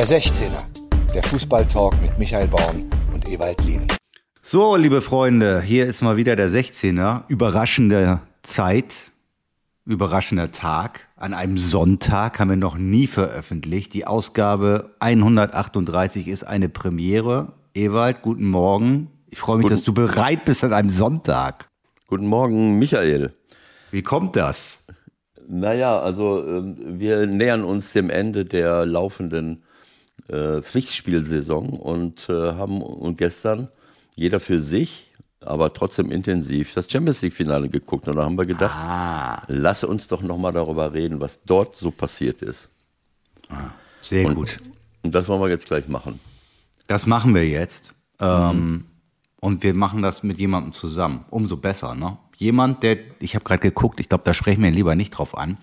Der 16er, der Fußballtalk mit Michael Baum und Ewald Lien. So, liebe Freunde, hier ist mal wieder der 16er. Überraschende Zeit, überraschender Tag. An einem Sonntag haben wir noch nie veröffentlicht. Die Ausgabe 138 ist eine Premiere. Ewald, guten Morgen. Ich freue mich, Guten- dass du bereit bist an einem Sonntag. Guten Morgen, Michael. Wie kommt das? Naja, also ähm, wir nähern uns dem Ende der laufenden äh, Pflichtspielsaison und äh, haben und gestern jeder für sich, aber trotzdem intensiv das Champions League Finale geguckt und da haben wir gedacht, Ah, lass uns doch nochmal darüber reden, was dort so passiert ist. sehr Und, gut. und das wollen wir jetzt gleich machen. Das machen wir jetzt. Ähm, und wir machen das mit jemandem zusammen. Umso besser, ne? Jemand, der, ich habe gerade geguckt, ich glaube, da sprechen wir ihn lieber nicht drauf an.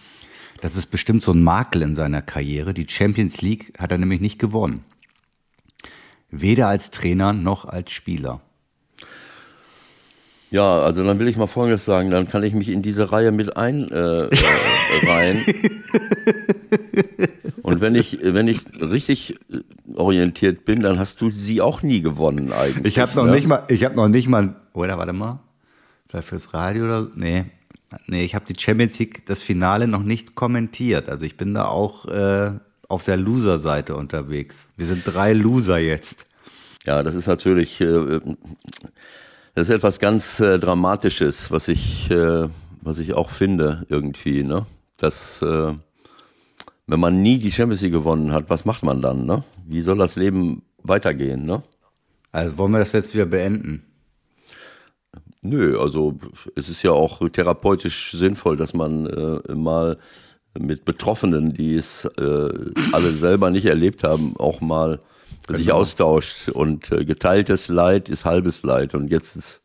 Das ist bestimmt so ein Makel in seiner Karriere. Die Champions League hat er nämlich nicht gewonnen. Weder als Trainer noch als Spieler. Ja, also dann will ich mal Folgendes sagen, dann kann ich mich in diese Reihe mit ein äh, äh. Und wenn ich, wenn ich richtig äh, orientiert bin, dann hast du sie auch nie gewonnen eigentlich. Ich habe noch ne? nicht mal, ich habe noch nicht mal, oder warte mal, vielleicht fürs Radio oder, nee, nee, ich habe die Champions League, das Finale noch nicht kommentiert. Also ich bin da auch äh, auf der Loser-Seite unterwegs. Wir sind drei Loser jetzt. Ja, das ist natürlich, äh, das ist etwas ganz äh, Dramatisches, was ich, äh, was ich auch finde irgendwie, ne? Dass, äh, wenn man nie die Champions League gewonnen hat, was macht man dann, ne? Wie soll das Leben weitergehen, ne? Also wollen wir das jetzt wieder beenden? Nö, also es ist ja auch therapeutisch sinnvoll, dass man äh, mal mit Betroffenen, die es äh, alle selber nicht erlebt haben, auch mal sich austauscht. Und äh, geteiltes Leid ist halbes Leid. Und jetzt ist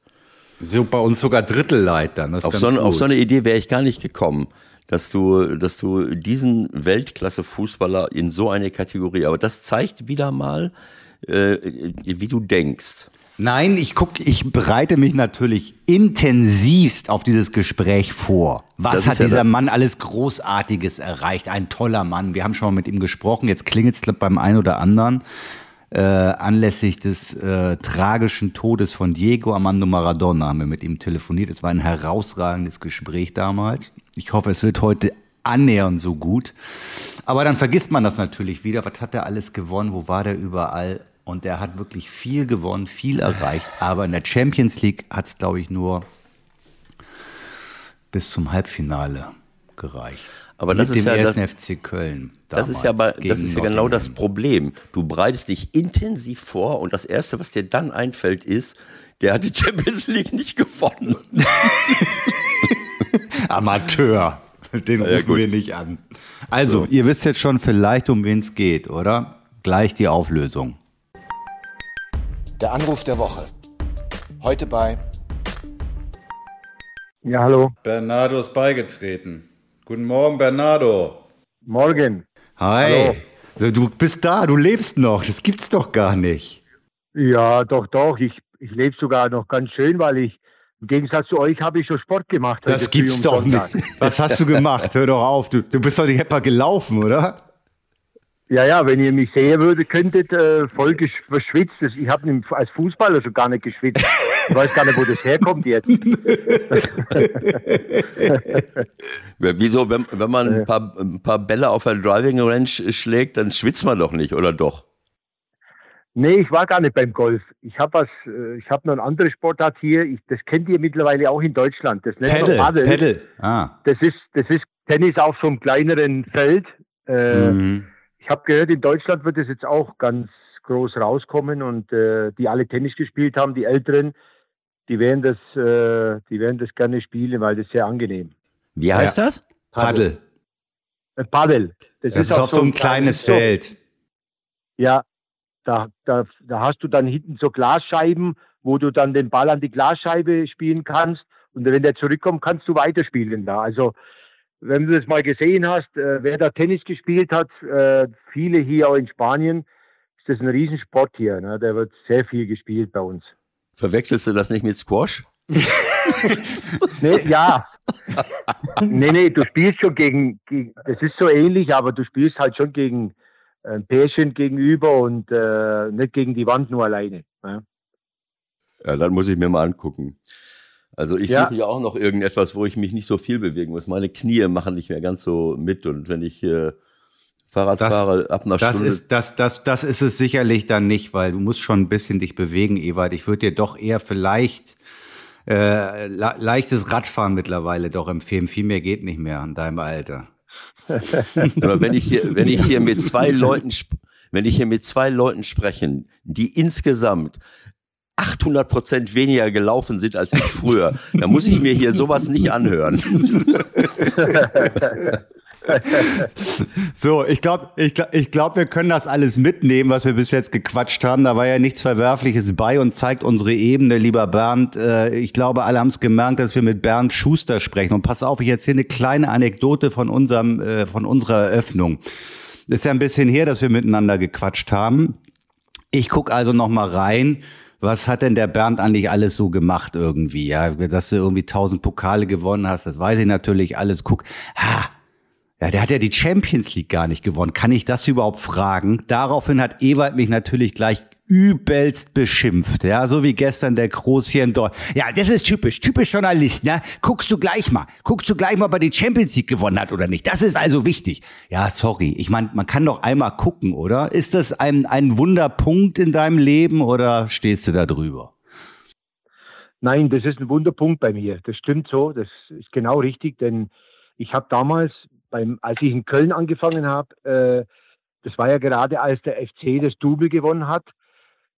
So bei uns sogar Drittelleid dann. Das ist auf so, eine, auf so eine Idee wäre ich gar nicht gekommen, dass du, dass du diesen Weltklasse-Fußballer in so eine Kategorie, aber das zeigt wieder mal, äh, wie du denkst. Nein, ich guck, ich bereite mich natürlich intensivst auf dieses Gespräch vor. Was Das hat ja dieser Mann alles Großartiges erreicht? Ein toller Mann. Wir haben schon mal mit ihm gesprochen. Jetzt klingelt es beim einen oder anderen. Äh, anlässlich des äh, tragischen Todes von Diego Armando Maradona haben wir mit ihm telefoniert. Es war ein herausragendes Gespräch damals. Ich hoffe, es wird heute annähernd so gut. Aber dann vergisst man das natürlich wieder. Was hat er alles gewonnen? Wo war der überall? Und er hat wirklich viel gewonnen, viel erreicht. Aber in der Champions League hat es, glaube ich, nur bis zum Halbfinale gereicht. Aber das Mit ist dem ja ersten das- FC Köln. Das ist ja, aber, das ist ja genau das. Problem. Du bereitest dich intensiv vor und das Erste, was dir dann einfällt, ist, der hat die Champions League nicht gewonnen. Amateur. Den ja, rufen gut. wir nicht an. Also, ihr wisst jetzt schon vielleicht, um wen es geht, oder? Gleich die Auflösung. Der Anruf der Woche. Heute bei Ja, hallo. Bernardo ist beigetreten. Guten Morgen, Bernardo. Morgen. Hi. So, Du bist da, du lebst noch. Das gibt's doch gar nicht. Ja, doch, doch. Ich, ich lebe sogar noch ganz schön, weil ich im Gegensatz zu euch habe ich schon Sport gemacht. Das gibt's um doch Sonntag. nicht. Was hast du gemacht? Hör doch auf. Du, du bist doch nicht etwa gelaufen, oder? Ja, ja, wenn ihr mich sehen würdet, könntet, äh, voll verschwitzt. Ich habe als Fußballer schon gar nicht geschwitzt. Ich weiß gar nicht, wo das herkommt jetzt. Wieso, wenn, wenn man ein paar, ein paar Bälle auf der Driving Range schlägt, dann schwitzt man doch nicht, oder doch? Nee, ich war gar nicht beim Golf. Ich habe was, äh, ich habe noch eine andere Sportart hier. Ich, das kennt ihr mittlerweile auch in Deutschland. Das nennt Pedal, man Paddel. Pedal. Ah. Das ist, das ist Tennis auf so einem kleineren Feld. Äh, Mhm. Ich habe gehört, in Deutschland wird es jetzt auch ganz groß rauskommen und äh, die alle Tennis gespielt haben, die Älteren, die werden das, äh, die werden das gerne spielen, weil das sehr angenehm. Wie heißt das? Paddel. Äh, Paddel. Das ist auf so ein kleines Feld. Ja, da, da, da hast du dann hinten so Glasscheiben, wo du dann den Ball an die Glasscheibe spielen kannst und wenn der zurückkommt, kannst du weiterspielen da. Also wenn du das mal gesehen hast, äh, wer da Tennis gespielt hat, äh, viele hier auch in Spanien, ist das ein Riesensport hier. Ne? Der wird sehr viel gespielt bei uns. Verwechselst du das nicht mit Squash? Nee, ja. nee, nee, du spielst schon gegen, gegen, das ist so ähnlich, aber du spielst halt schon gegen ein Pärchen gegenüber und äh, nicht gegen die Wand nur alleine. Ja. ja, dann muss ich mir mal angucken. Also ich ja. suche ja auch noch irgendetwas, wo ich mich nicht so viel bewegen muss. Meine Knie machen nicht mehr ganz so mit und wenn ich äh, Fahrrad das, fahre ab einer das Stunde. Ist, das, das, das ist es sicherlich dann nicht, weil du musst schon ein bisschen dich bewegen, Ewald. Ich würde dir doch eher vielleicht äh, leichtes Radfahren mittlerweile doch empfehlen. Viel mehr geht nicht mehr in deinem Alter. Aber wenn ich hier, wenn ich hier mit zwei Leuten, wenn ich hier mit zwei Leuten sprechen, die insgesamt 800 Prozent weniger gelaufen sind als ich früher, dann muss ich mir hier sowas nicht anhören. so, ich glaube, ich, ich glaub, wir können das alles mitnehmen, was wir bis jetzt gequatscht haben. Da war ja nichts Verwerfliches bei und zeigt unsere Ebene, lieber Bernd. Äh, ich glaube, alle haben es gemerkt, dass wir mit Bernd Schuster sprechen. Und pass auf, ich erzähle eine kleine Anekdote von unserem, äh, von unserer Eröffnung. Ist ja ein bisschen her, dass wir miteinander gequatscht haben. Ich guck also noch mal rein was hat denn der Bernd eigentlich alles so gemacht irgendwie? Ja, dass du irgendwie tausend Pokale gewonnen hast, das weiß ich natürlich alles. Guck, ha, ja, der hat ja die Champions League gar nicht gewonnen. Kann ich das überhaupt fragen? Daraufhin hat Ewald mich natürlich gleich übelst beschimpft, ja, so wie gestern der Groß hier in Deutschland. Ja, das ist typisch, typisch Journalist, ne? Guckst du gleich mal, guckst du gleich mal, ob er die Champions League gewonnen hat oder nicht. Das ist also wichtig. Ja, sorry, ich meine, man kann doch einmal gucken, oder? Ist das ein, ein Wunderpunkt in deinem Leben oder stehst du da drüber? Nein, das ist ein Wunderpunkt bei mir. Das stimmt so, das ist genau richtig, denn ich habe damals beim, als ich in Köln angefangen habe, äh, das war ja gerade als der FC das Double gewonnen hat.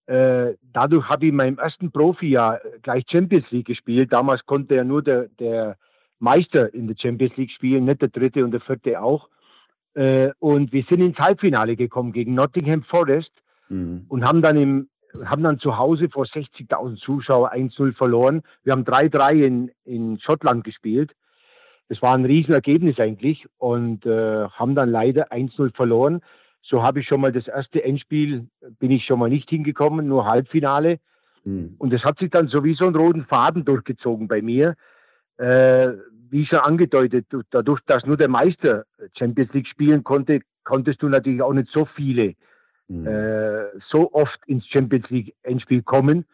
Äh, dadurch habe ich in meinem ersten Profijahr gleich Champions League gespielt. Damals konnte ja nur der, der Meister in der Champions League spielen, nicht der dritte und der vierte auch. Äh, und wir sind ins Halbfinale gekommen gegen Nottingham Forest mhm. und haben dann im haben dann zu Hause vor 60.000 Zuschauern 1-0 verloren. Wir haben 3-3 in, in Schottland gespielt. Das war ein Riesenergebnis eigentlich und äh, haben dann leider 1-0 verloren. So habe ich schon mal das erste Endspiel, bin ich schon mal nicht hingekommen, nur Halbfinale. Mhm. Und das hat sich dann sowieso einen roten Faden durchgezogen bei mir. Äh, wie schon angedeutet, dadurch, dass nur der Meister Champions League spielen konnte, konntest du natürlich auch nicht so viele mhm. äh, so oft ins Champions League Endspiel kommen.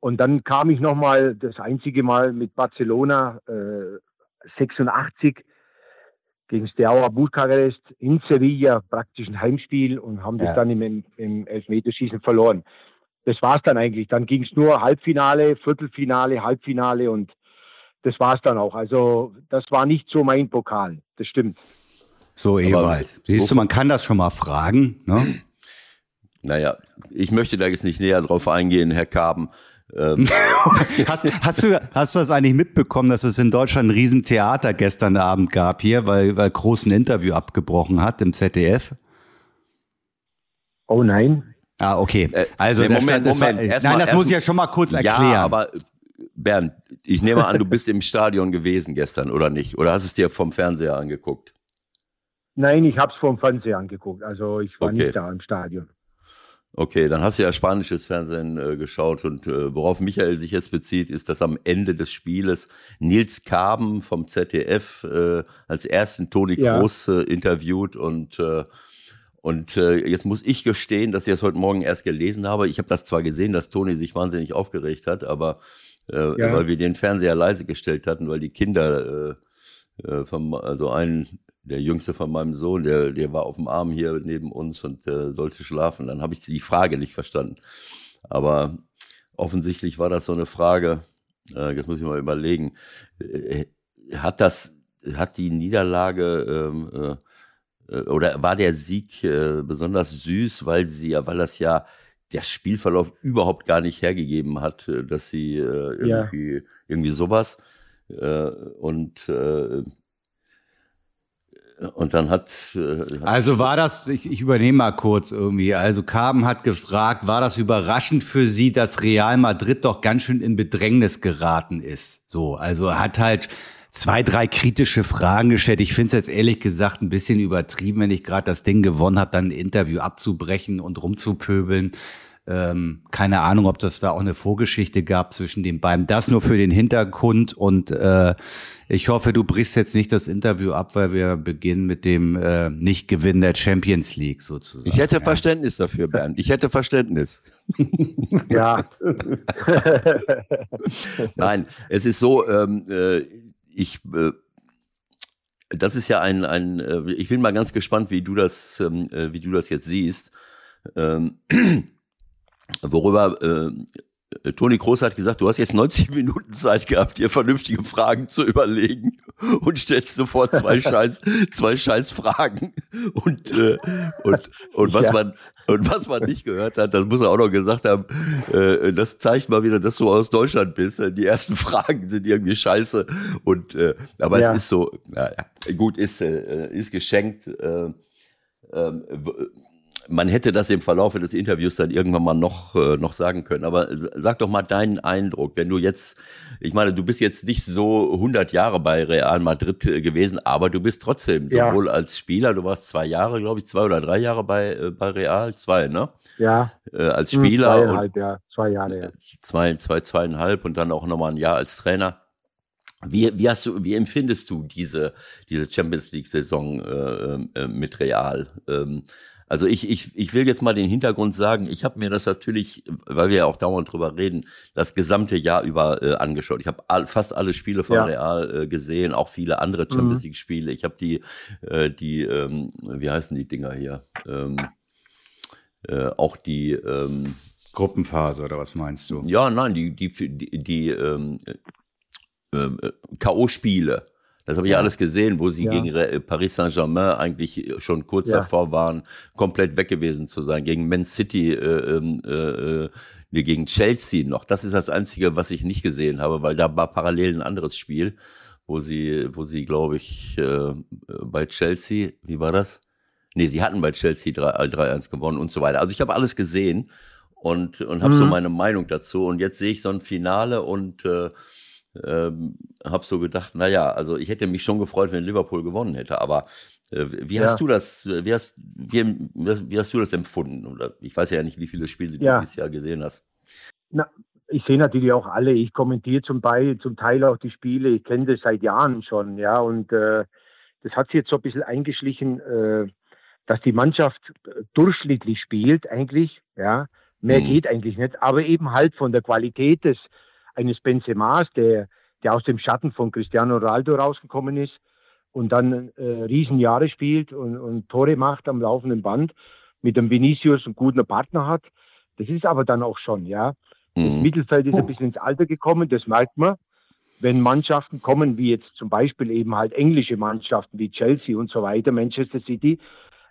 Und dann kam ich nochmal das einzige Mal mit Barcelona äh, 86 gegen Steaua Bukarest in Sevilla praktisch ein Heimspiel und haben ja. das dann im, im Elfmeterschießen verloren. Das war es dann eigentlich. Dann ging es nur Halbfinale, Viertelfinale, Halbfinale und das war es dann auch. Also das war nicht so mein Pokal. Das stimmt. So, Ewald. Siehst du, man kann das schon mal fragen. Ne? Naja, ich möchte da jetzt nicht näher drauf eingehen, Herr Kaben. Ähm. hast, hast, du, hast du das eigentlich mitbekommen, dass es in Deutschland ein Riesentheater gestern Abend gab hier, weil, weil Groß ein Interview abgebrochen hat im ZDF? Oh nein. Ah, okay. Äh, also, nee, Moment, das Moment. War, nein, mal, das muss ich ja schon mal kurz erklären. Ja, aber Bernd, ich nehme an, du bist im Stadion gewesen gestern, oder nicht? Oder hast es dir vom Fernseher angeguckt? Nein, ich habe es vom Fernseher angeguckt. Also ich war okay. nicht da im Stadion. Okay, dann hast du ja spanisches Fernsehen äh, geschaut und äh, worauf Michael sich jetzt bezieht, ist, dass am Ende des Spieles Nils Kaben vom ZDF äh, als ersten Toni ja. Kroos äh, interviewt und äh, und äh, jetzt muss ich gestehen, dass ich das heute Morgen erst gelesen habe. Ich habe das zwar gesehen, dass Toni sich wahnsinnig aufgeregt hat, aber ja. weil wir den Fernseher leise gestellt hatten, weil die Kinder vom, also ein der Jüngste von meinem Sohn, der, der war auf dem Arm hier neben uns und äh, sollte schlafen. Dann habe ich die Frage nicht verstanden. Aber offensichtlich war das so eine Frage, äh, jetzt muss ich mal überlegen, äh, hat das, hat die Niederlage ähm, äh, äh, oder war der Sieg äh, besonders süß, weil sie ja, weil das ja der Spielverlauf überhaupt gar nicht hergegeben hat, äh, dass sie äh, irgendwie, ja. irgendwie sowas. Äh, und äh, und dann hat. Äh, also war das, ich, ich übernehme mal kurz irgendwie. Also Carben hat gefragt, war das überraschend für Sie, dass Real Madrid doch ganz schön in Bedrängnis geraten ist? So, also hat halt zwei, drei kritische Fragen gestellt. Ich finde es jetzt ehrlich gesagt ein bisschen übertrieben, wenn ich gerade das Ding gewonnen habe, dann ein Interview abzubrechen und rumzupöbeln. Ähm, keine Ahnung, ob das da auch eine Vorgeschichte gab zwischen den beiden. Das nur für den Hintergrund und äh, ich hoffe, du brichst jetzt nicht das Interview ab, weil wir beginnen mit dem äh, Nicht-Gewinn der Champions League sozusagen. Ich hätte ja. Verständnis dafür, Bernd. Ich hätte Verständnis. Ja. Nein, es ist so, ähm, äh, ich äh, das ist ja ein, ein äh, ich bin mal ganz gespannt, wie du das, ähm, äh, wie du das jetzt siehst. Ähm, worüber äh, Toni Groß hat gesagt, du hast jetzt 90 Minuten Zeit gehabt, dir vernünftige Fragen zu überlegen und stellst sofort zwei Scheiß, zwei Scheiß Fragen. Und, äh, und, und was ja. man, und was man nicht gehört hat, das muss er auch noch gesagt haben, äh, das zeigt mal wieder, dass du aus Deutschland bist. Die ersten Fragen sind irgendwie scheiße. Und äh, aber ja. es ist so, naja, gut, ist, äh, ist geschenkt. Äh, äh, man hätte das im Verlauf des Interviews dann irgendwann mal noch, äh, noch sagen können. Aber sag doch mal deinen Eindruck, wenn du jetzt, ich meine, du bist jetzt nicht so 100 Jahre bei Real Madrid äh, gewesen, aber du bist trotzdem ja. sowohl als Spieler, du warst zwei Jahre, glaube ich, zwei oder drei Jahre bei, äh, bei Real, zwei, ne? Ja. Äh, als hm, Spieler. Zweieinhalb, und ja, zwei Jahre, ja. Zwei, zwei, zweieinhalb und dann auch nochmal ein Jahr als Trainer. Wie, wie, hast du, wie empfindest du diese, diese Champions League-Saison äh, äh, mit Real? Ähm, also ich, ich, ich will jetzt mal den Hintergrund sagen, ich habe mir das natürlich, weil wir ja auch dauernd drüber reden, das gesamte Jahr über äh, angeschaut. Ich habe all, fast alle Spiele von ja. Real äh, gesehen, auch viele andere mhm. Champions League Spiele. Ich habe die, äh, die, ähm, wie heißen die Dinger hier? Ähm, äh, auch die ähm, Gruppenphase oder was meinst du? Ja, nein, die, die, die, die ähm, äh, äh K.O.-Spiele. Das habe ich ja. alles gesehen, wo sie ja. gegen äh, Paris Saint-Germain eigentlich schon kurz ja. davor waren, komplett weg gewesen zu sein. Gegen Man City, äh, ähm, äh, äh, gegen Chelsea noch. Das ist das Einzige, was ich nicht gesehen habe, weil da war parallel ein anderes Spiel, wo sie, wo sie, glaube ich, äh, bei Chelsea, wie war das? Nee, sie hatten bei Chelsea 3-1 gewonnen und so weiter. Also ich habe alles gesehen und, und habe mhm. so meine Meinung dazu. Und jetzt sehe ich so ein Finale und äh, ähm, habe so gedacht, naja, also ich hätte mich schon gefreut, wenn Liverpool gewonnen hätte, aber äh, wie ja. hast du das, wie hast, wie, wie, hast du das empfunden? Oder ich weiß ja nicht, wie viele Spiele ja. du dieses Jahr gesehen hast. Na, ich sehe natürlich auch alle. Ich kommentiere zum, Teil, zum Teil auch die Spiele. Ich kenne das seit Jahren schon, ja. Und äh, das hat sich jetzt so ein bisschen eingeschlichen, äh, dass die Mannschaft durchschnittlich spielt, eigentlich, ja. Mehr mhm. geht eigentlich nicht, aber eben halt von der Qualität des, eines Benzemas, der, der aus dem Schatten von Cristiano Ronaldo rausgekommen ist und dann äh, Riesenjahre spielt und, und Tore macht am laufenden Band, mit dem Vinicius einen guten Partner hat. Das ist aber dann auch schon, ja. Das mhm. Mittelfeld ist ein bisschen ins Alter gekommen, das merkt man. Wenn Mannschaften kommen, wie jetzt zum Beispiel eben halt englische Mannschaften wie Chelsea und so weiter, Manchester City,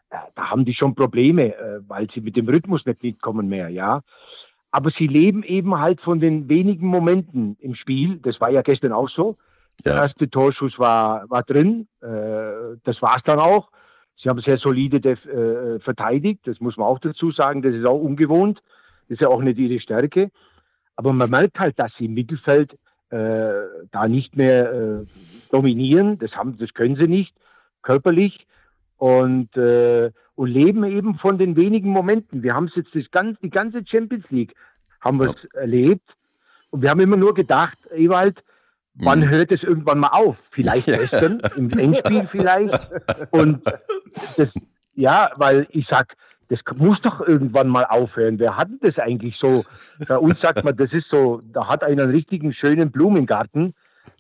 äh, da haben die schon Probleme, äh, weil sie mit dem Rhythmus nicht mitkommen mehr, ja. Aber sie leben eben halt von den wenigen Momenten im Spiel. Das war ja gestern auch so. Der ja. erste Torschuss war, war drin. Äh, das war es dann auch. Sie haben sehr solide äh, verteidigt. Das muss man auch dazu sagen. Das ist auch ungewohnt. Das ist ja auch nicht ihre Stärke. Aber man merkt halt, dass sie im Mittelfeld äh, da nicht mehr äh, dominieren. Das, haben, das können sie nicht körperlich. Und äh, und leben eben von den wenigen Momenten. Wir haben es jetzt das ganze, die ganze Champions League haben wir es erlebt und wir haben immer nur gedacht, Ewald, wann mhm. hört es irgendwann mal auf? Vielleicht gestern im Endspiel vielleicht und das, ja, weil ich sag, das muss doch irgendwann mal aufhören. Wer hat das eigentlich so? Bei uns sagt man, das ist so, da hat einer einen richtigen schönen Blumengarten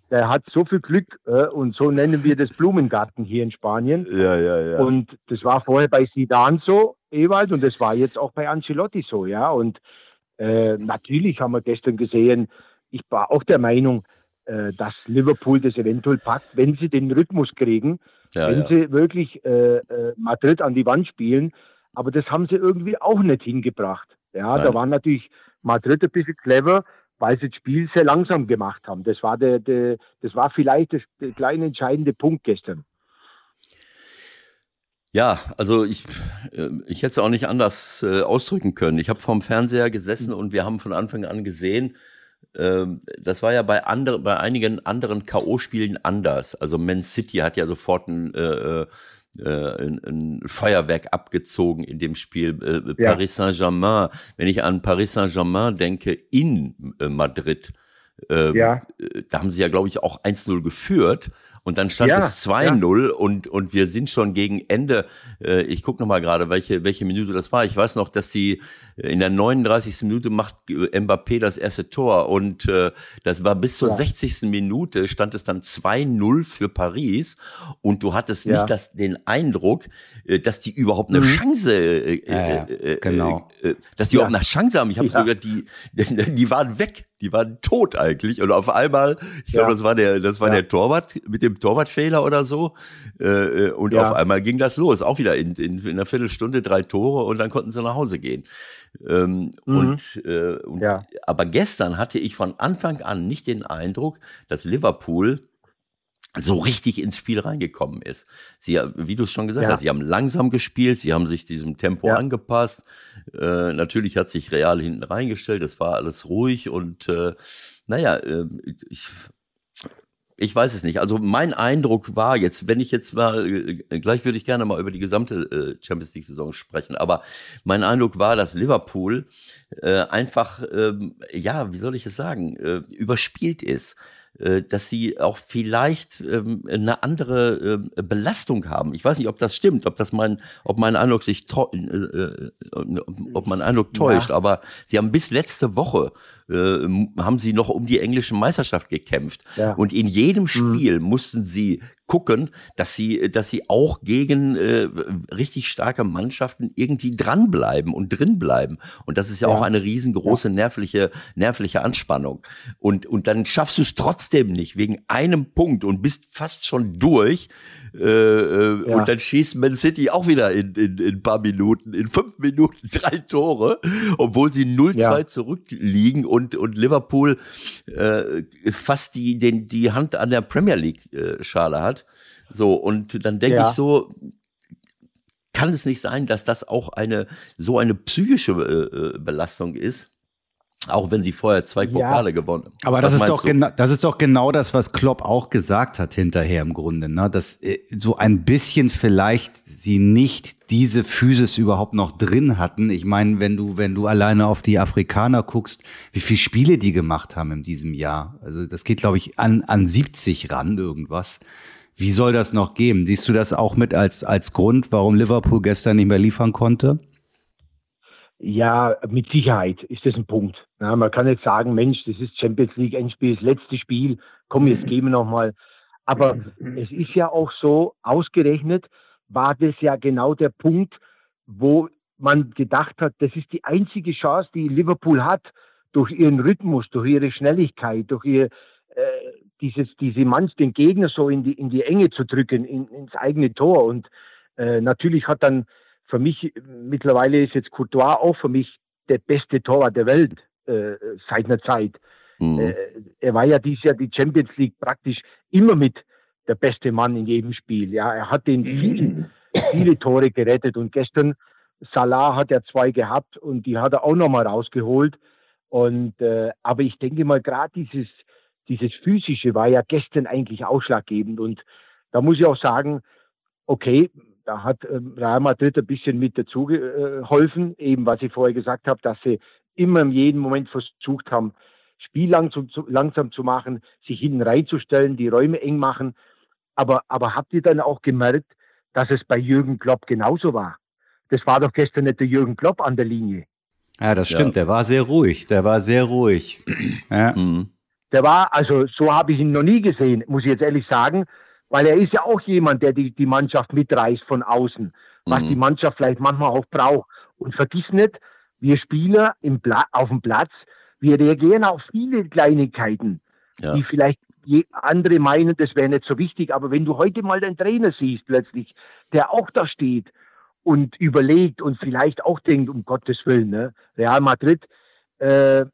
der hat so viel Glück äh, und so nennen wir das Blumengarten hier in Spanien. Ja, ja, ja. Und das war vorher bei Sidan so, Ewald, und das war jetzt auch bei Ancelotti so, ja. Und äh, natürlich haben wir gestern gesehen, ich war auch der Meinung, äh, dass Liverpool das eventuell packt, wenn sie den Rhythmus kriegen, ja, wenn ja. sie wirklich äh, äh, Madrid an die Wand spielen. Aber das haben sie irgendwie auch nicht hingebracht. Ja, Nein. da war natürlich Madrid ein bisschen clever, weil sie das Spiel sehr langsam gemacht haben. Das war, der, der, das war vielleicht der, der kleine entscheidende Punkt gestern. Ja, also ich, äh, ich hätte es auch nicht anders äh, ausdrücken können. Ich habe vorm Fernseher gesessen und wir haben von Anfang an gesehen, ähm, das war ja bei, andere, bei einigen anderen K.O.-Spielen anders. Also Man City hat ja sofort ein, äh, äh, ein, ein, Feuerwerk abgezogen in dem Spiel. Äh, ja. Paris Saint-Germain, wenn ich an Paris Saint-Germain denke, in äh, Madrid, äh, ja. da haben sie ja, glaube ich, auch 1-0 geführt und dann stand ja, es 2-0 ja. und, und wir sind schon gegen Ende. Äh, ich gucke noch mal gerade, welche, welche Minute das war. Ich weiß noch, dass die äh, in der 39. Minute macht Mbappé das erste Tor und äh, das war bis zur ja. 60. Minute stand es dann 2-0 für Paris und du hattest nicht das, den Eindruck, äh, dass die überhaupt eine mhm. Chance, äh, äh, genau. dass die überhaupt eine Chance haben. Ich habe sogar die, die waren weg die waren tot eigentlich. Und auf einmal, ich glaube, ja. das war der, das war ja. der Torwart mit dem Torwartfehler oder so. Äh, und ja. auf einmal ging das los. Auch wieder in, in, in einer Viertelstunde drei Tore und dann konnten sie nach Hause gehen. Ähm, mhm. und, äh, und ja. aber gestern hatte ich von Anfang an nicht den Eindruck, dass Liverpool so richtig ins Spiel reingekommen ist. Sie, wie du es schon gesagt ja. hast, sie haben langsam gespielt, sie haben sich diesem Tempo ja. angepasst. Äh, natürlich hat sich Real hinten reingestellt, es war alles ruhig und äh, naja, äh, ich, ich weiß es nicht. Also mein Eindruck war jetzt, wenn ich jetzt mal, äh, gleich würde ich gerne mal über die gesamte äh, Champions League-Saison sprechen, aber mein Eindruck war, dass Liverpool äh, einfach, ähm, ja, wie soll ich es sagen, äh, überspielt ist. Äh, dass sie auch vielleicht ähm, eine andere äh, Belastung haben. Ich weiß nicht, ob das stimmt, ob das mein, ob mein Eindruck sich, äh, äh, ob mein Eindruck täuscht, ja. aber sie haben bis letzte Woche äh, haben sie noch um die englische Meisterschaft gekämpft. Ja. Und in jedem mhm. Spiel mhm. mussten sie gucken, dass sie, dass sie auch gegen äh, richtig starke Mannschaften irgendwie dranbleiben und drinbleiben. Und das ist ja, ja. auch eine riesengroße nervliche, nervliche Anspannung. Und, und dann schaffst du es trotzdem nicht wegen einem Punkt und bist fast schon durch. Äh, äh, ja. Und dann schießt Man City auch wieder in, in, in ein paar Minuten, in fünf Minuten drei Tore, obwohl sie 0-2 ja. zurückliegen und, und Liverpool äh, fast die, den, die Hand an der Premier League-Schale äh, hat. So, und dann denke ja. ich so, kann es nicht sein, dass das auch eine so eine psychische äh, äh Belastung ist? Auch wenn sie vorher zwei Pokale ja. gewonnen haben. Aber das ist, doch genau, das ist doch genau das, was Klopp auch gesagt hat hinterher im Grunde. Ne? Dass äh, so ein bisschen vielleicht sie nicht diese Physis überhaupt noch drin hatten. Ich meine, wenn du, wenn du alleine auf die Afrikaner guckst, wie viele Spiele die gemacht haben in diesem Jahr. Also das geht, glaube ich, an, an 70 ran irgendwas. Wie soll das noch geben? Siehst du das auch mit als, als Grund, warum Liverpool gestern nicht mehr liefern konnte? Ja, mit Sicherheit ist das ein Punkt. Ja, man kann jetzt sagen, Mensch, das ist Champions League Endspiel, das letzte Spiel, komm, jetzt geben wir nochmal. Aber es ist ja auch so, ausgerechnet war das ja genau der Punkt, wo man gedacht hat, das ist die einzige Chance, die Liverpool hat, durch ihren Rhythmus, durch ihre Schnelligkeit, durch ihr, äh, dieses, diese Manns, den Gegner so in die, in die Enge zu drücken, in, ins eigene Tor. Und äh, natürlich hat dann für mich, mittlerweile ist jetzt Courtois auch für mich der beste Torwart der Welt äh, seit einer Zeit. Mhm. Äh, er war ja dieses Jahr die Champions League praktisch immer mit der beste Mann in jedem Spiel. Ja, er hat den viele, viele Tore gerettet und gestern Salah hat ja zwei gehabt und die hat er auch nochmal rausgeholt. Und äh, aber ich denke mal gerade dieses dieses physische war ja gestern eigentlich ausschlaggebend und da muss ich auch sagen, okay, da hat ähm, Real Madrid ein bisschen mit dazu geholfen, eben was ich vorher gesagt habe, dass sie immer in jedem Moment versucht haben, Spiel langsam zu, langsam zu machen, sich hinten reinzustellen, die Räume eng machen. Aber, aber habt ihr dann auch gemerkt, dass es bei Jürgen Klopp genauso war? Das war doch gestern nicht der Jürgen Klopp an der Linie. Ja, das stimmt. Ja. Der war sehr ruhig. Der war sehr ruhig. Ja. Mhm. Der war, also so habe ich ihn noch nie gesehen, muss ich jetzt ehrlich sagen weil er ist ja auch jemand, der die, die Mannschaft mitreißt von außen, was mhm. die Mannschaft vielleicht manchmal auch braucht. Und vergiss nicht, wir Spieler im Pla auf dem Platz, wir reagieren auf viele Kleinigkeiten, ja. die vielleicht andere meinen, das wäre nicht so wichtig. Aber wenn du heute mal den Trainer siehst, plötzlich, der auch da steht und überlegt und vielleicht auch denkt, um Gottes Willen, ne, Real Madrid, äh,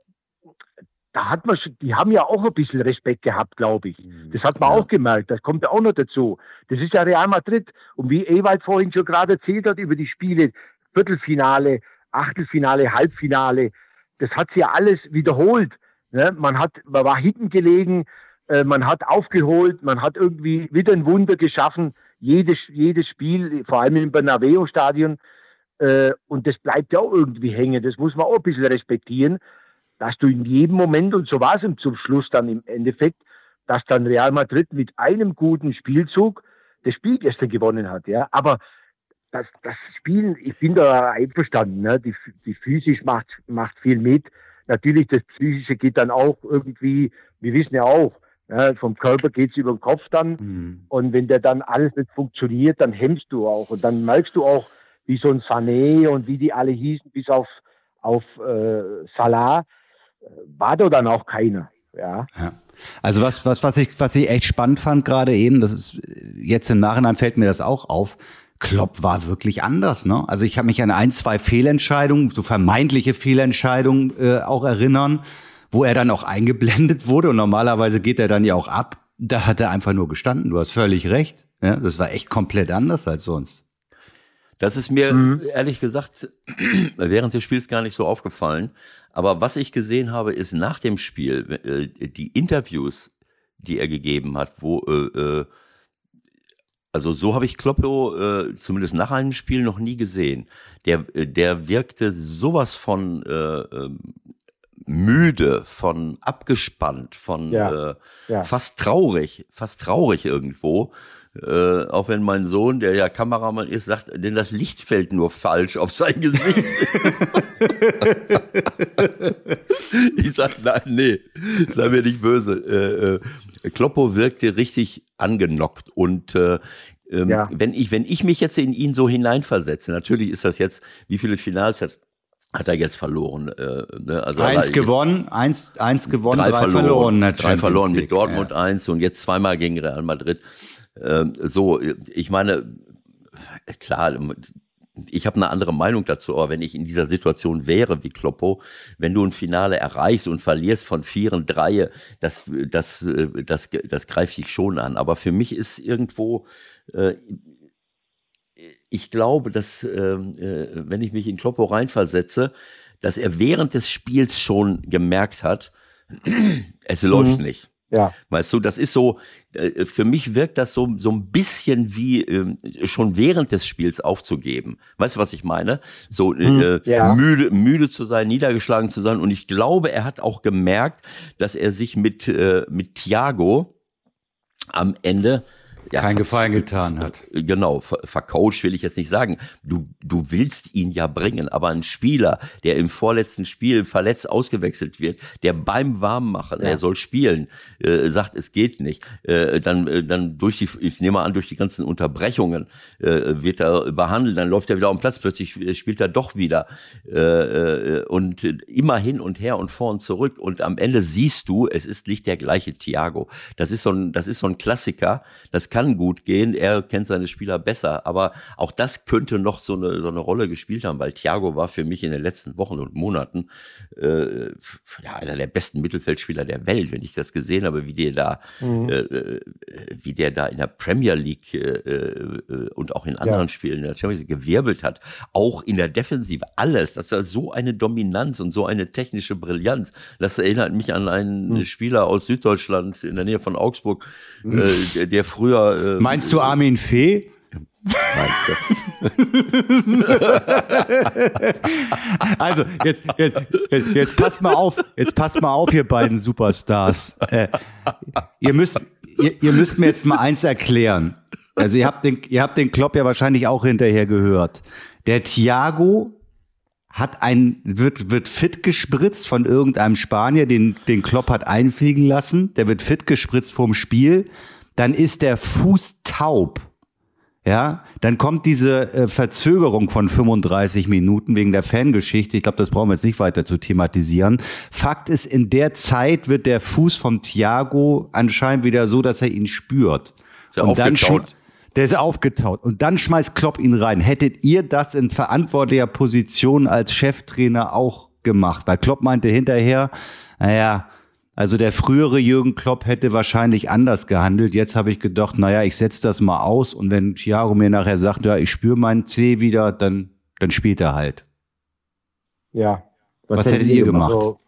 da hat man, die haben ja auch ein bisschen Respekt gehabt, glaube ich. Mhm. Das hat man ja. auch gemerkt. Das kommt ja auch noch dazu. Das ist ja Real Madrid. Und wie Ewald vorhin schon gerade erzählt hat über die Spiele, Viertelfinale, Achtelfinale, Halbfinale, das hat sich ja alles wiederholt. Ne? Man hat, man war hinten gelegen, äh, man hat aufgeholt, man hat irgendwie wieder ein Wunder geschaffen. jedes, jedes Spiel, vor allem im Bernabeu-Stadion, äh, und das bleibt ja auch irgendwie hängen. Das muss man auch ein bisschen respektieren, dass du in jedem Moment, und so war es zum Schluss dann im Endeffekt, dass dann Real Madrid mit einem guten Spielzug das Spiel gestern gewonnen hat. Ja, aber das, das Spielen, ich bin da einverstanden. Ne? Die, die physisch macht, macht viel mit. Natürlich, das Psychische geht dann auch irgendwie, wir wissen ja auch, ja, vom Körper geht es über den Kopf dann. Mhm. Und wenn der dann alles nicht funktioniert, dann hemmst du auch. Und dann merkst du auch, wie so ein Sané und wie die alle hießen, bis auf, auf äh, Salah, war da dann auch keiner. Ja. ja. Also was, was, was ich, was ich echt spannend fand gerade eben, das ist jetzt im Nachhinein fällt mir das auch auf. Klopp war wirklich anders, ne? Also ich habe mich an ein, zwei Fehlentscheidungen, so vermeintliche Fehlentscheidungen äh, auch erinnern, wo er dann auch eingeblendet wurde und normalerweise geht er dann ja auch ab. Da hat er einfach nur gestanden. Du hast völlig recht. Ja, das war echt komplett anders als sonst. Das ist mir mhm. ehrlich gesagt während des Spiels gar nicht so aufgefallen. Aber was ich gesehen habe, ist nach dem Spiel äh, die Interviews, die er gegeben hat, wo äh, äh also so habe ich Kloppo äh, zumindest nach einem Spiel noch nie gesehen. Der, äh, der wirkte sowas von äh, äh, müde, von abgespannt, von ja, äh, ja. fast traurig, fast traurig irgendwo. Äh, auch wenn mein Sohn, der ja Kameramann ist, sagt, denn das Licht fällt nur falsch auf sein Gesicht. ich sag, nein, nee, sei mir nicht böse. Äh, äh, Kloppo wirkte richtig angenockt und äh, ähm, ja. wenn ich wenn ich mich jetzt in ihn so hineinversetze, natürlich ist das jetzt, wie viele Finals hat hat er jetzt verloren. Äh, ne? also eins gewonnen, eins, eins gewonnen, drei, drei verloren. verloren drei verloren mit Dortmund ja. eins und jetzt zweimal gegen Real Madrid. Ähm, so, ich meine, klar, ich habe eine andere Meinung dazu, aber wenn ich in dieser Situation wäre wie Kloppo, wenn du ein Finale erreichst und verlierst von vieren, drei, das, das, das, das greift dich schon an. Aber für mich ist irgendwo, äh, ich glaube, dass, ähm, äh, wenn ich mich in Kloppo reinversetze, dass er während des Spiels schon gemerkt hat, es mhm. läuft nicht. Ja. Weißt du, das ist so, äh, für mich wirkt das so, so ein bisschen wie äh, schon während des Spiels aufzugeben. Weißt du, was ich meine? So äh, hm, ja. müde, müde zu sein, niedergeschlagen zu sein. Und ich glaube, er hat auch gemerkt, dass er sich mit, äh, mit Thiago am Ende ja, keinen Gefallen getan hat. Genau, vercoacht will ich jetzt nicht sagen. Du, du willst ihn ja bringen, aber ein Spieler, der im vorletzten Spiel verletzt ausgewechselt wird, der beim Warmmachen, ja. er soll spielen, äh, sagt, es geht nicht, äh, dann, äh, dann durch die, ich nehme an, durch die ganzen Unterbrechungen äh, wird er behandelt, dann läuft er wieder auf den Platz, plötzlich spielt er doch wieder äh, äh, und immer hin und her und vor und zurück und am Ende siehst du, es ist nicht der gleiche Thiago. Das ist so ein, das ist so ein Klassiker, das kann gut gehen, er kennt seine Spieler besser, aber auch das könnte noch so eine, so eine Rolle gespielt haben, weil Thiago war für mich in den letzten Wochen und Monaten äh, ja, einer der besten Mittelfeldspieler der Welt, wenn ich das gesehen habe, wie der da, mhm. äh, äh wie der da in der Premier League äh, äh, und auch in anderen ja. Spielen in der Champions League gewirbelt hat, auch in der Defensive, alles, das war so eine Dominanz und so eine technische Brillanz. Das erinnert mich an einen mhm. Spieler aus Süddeutschland in der Nähe von Augsburg, mhm. äh, der, der äh, Meinst du Armin Fee? Mein also, jetzt, jetzt, jetzt, jetzt passt mal auf, jetzt passt mal auf, ihr beiden Superstars. Äh, ihr, müsst, ihr, ihr müsst mir jetzt mal eins erklären. Also ihr habt den, ihr habt den Klopp ja wahrscheinlich auch hinterher gehört. Der Thiago hat ein, wird, wird fit gespritzt von irgendeinem Spanier, den, den Klopp hat einfliegen lassen. Der wird fit gespritzt vorm Spiel dann ist der Fuß taub. Ja, dann kommt diese äh, Verzögerung von 35 Minuten wegen der Fangeschichte. Ich glaube, das brauchen wir jetzt nicht weiter zu thematisieren. Fakt ist, in der Zeit wird der Fuß vom Thiago anscheinend wieder so, dass er ihn spürt. Ist er Und dann schon, der ist aufgetaut. Und dann schmeißt Klopp ihn rein. Hättet ihr das in verantwortlicher Position als Cheftrainer auch gemacht? Weil Klopp meinte hinterher, naja, also der frühere Jürgen Klopp hätte wahrscheinlich anders gehandelt. Jetzt habe ich gedacht, naja, ich setze das mal aus und wenn Thiago mir nachher sagt, ja, ich spüre meinen C wieder, dann, dann spielt er halt. Ja. Was, was hättet ihr gemacht? Also,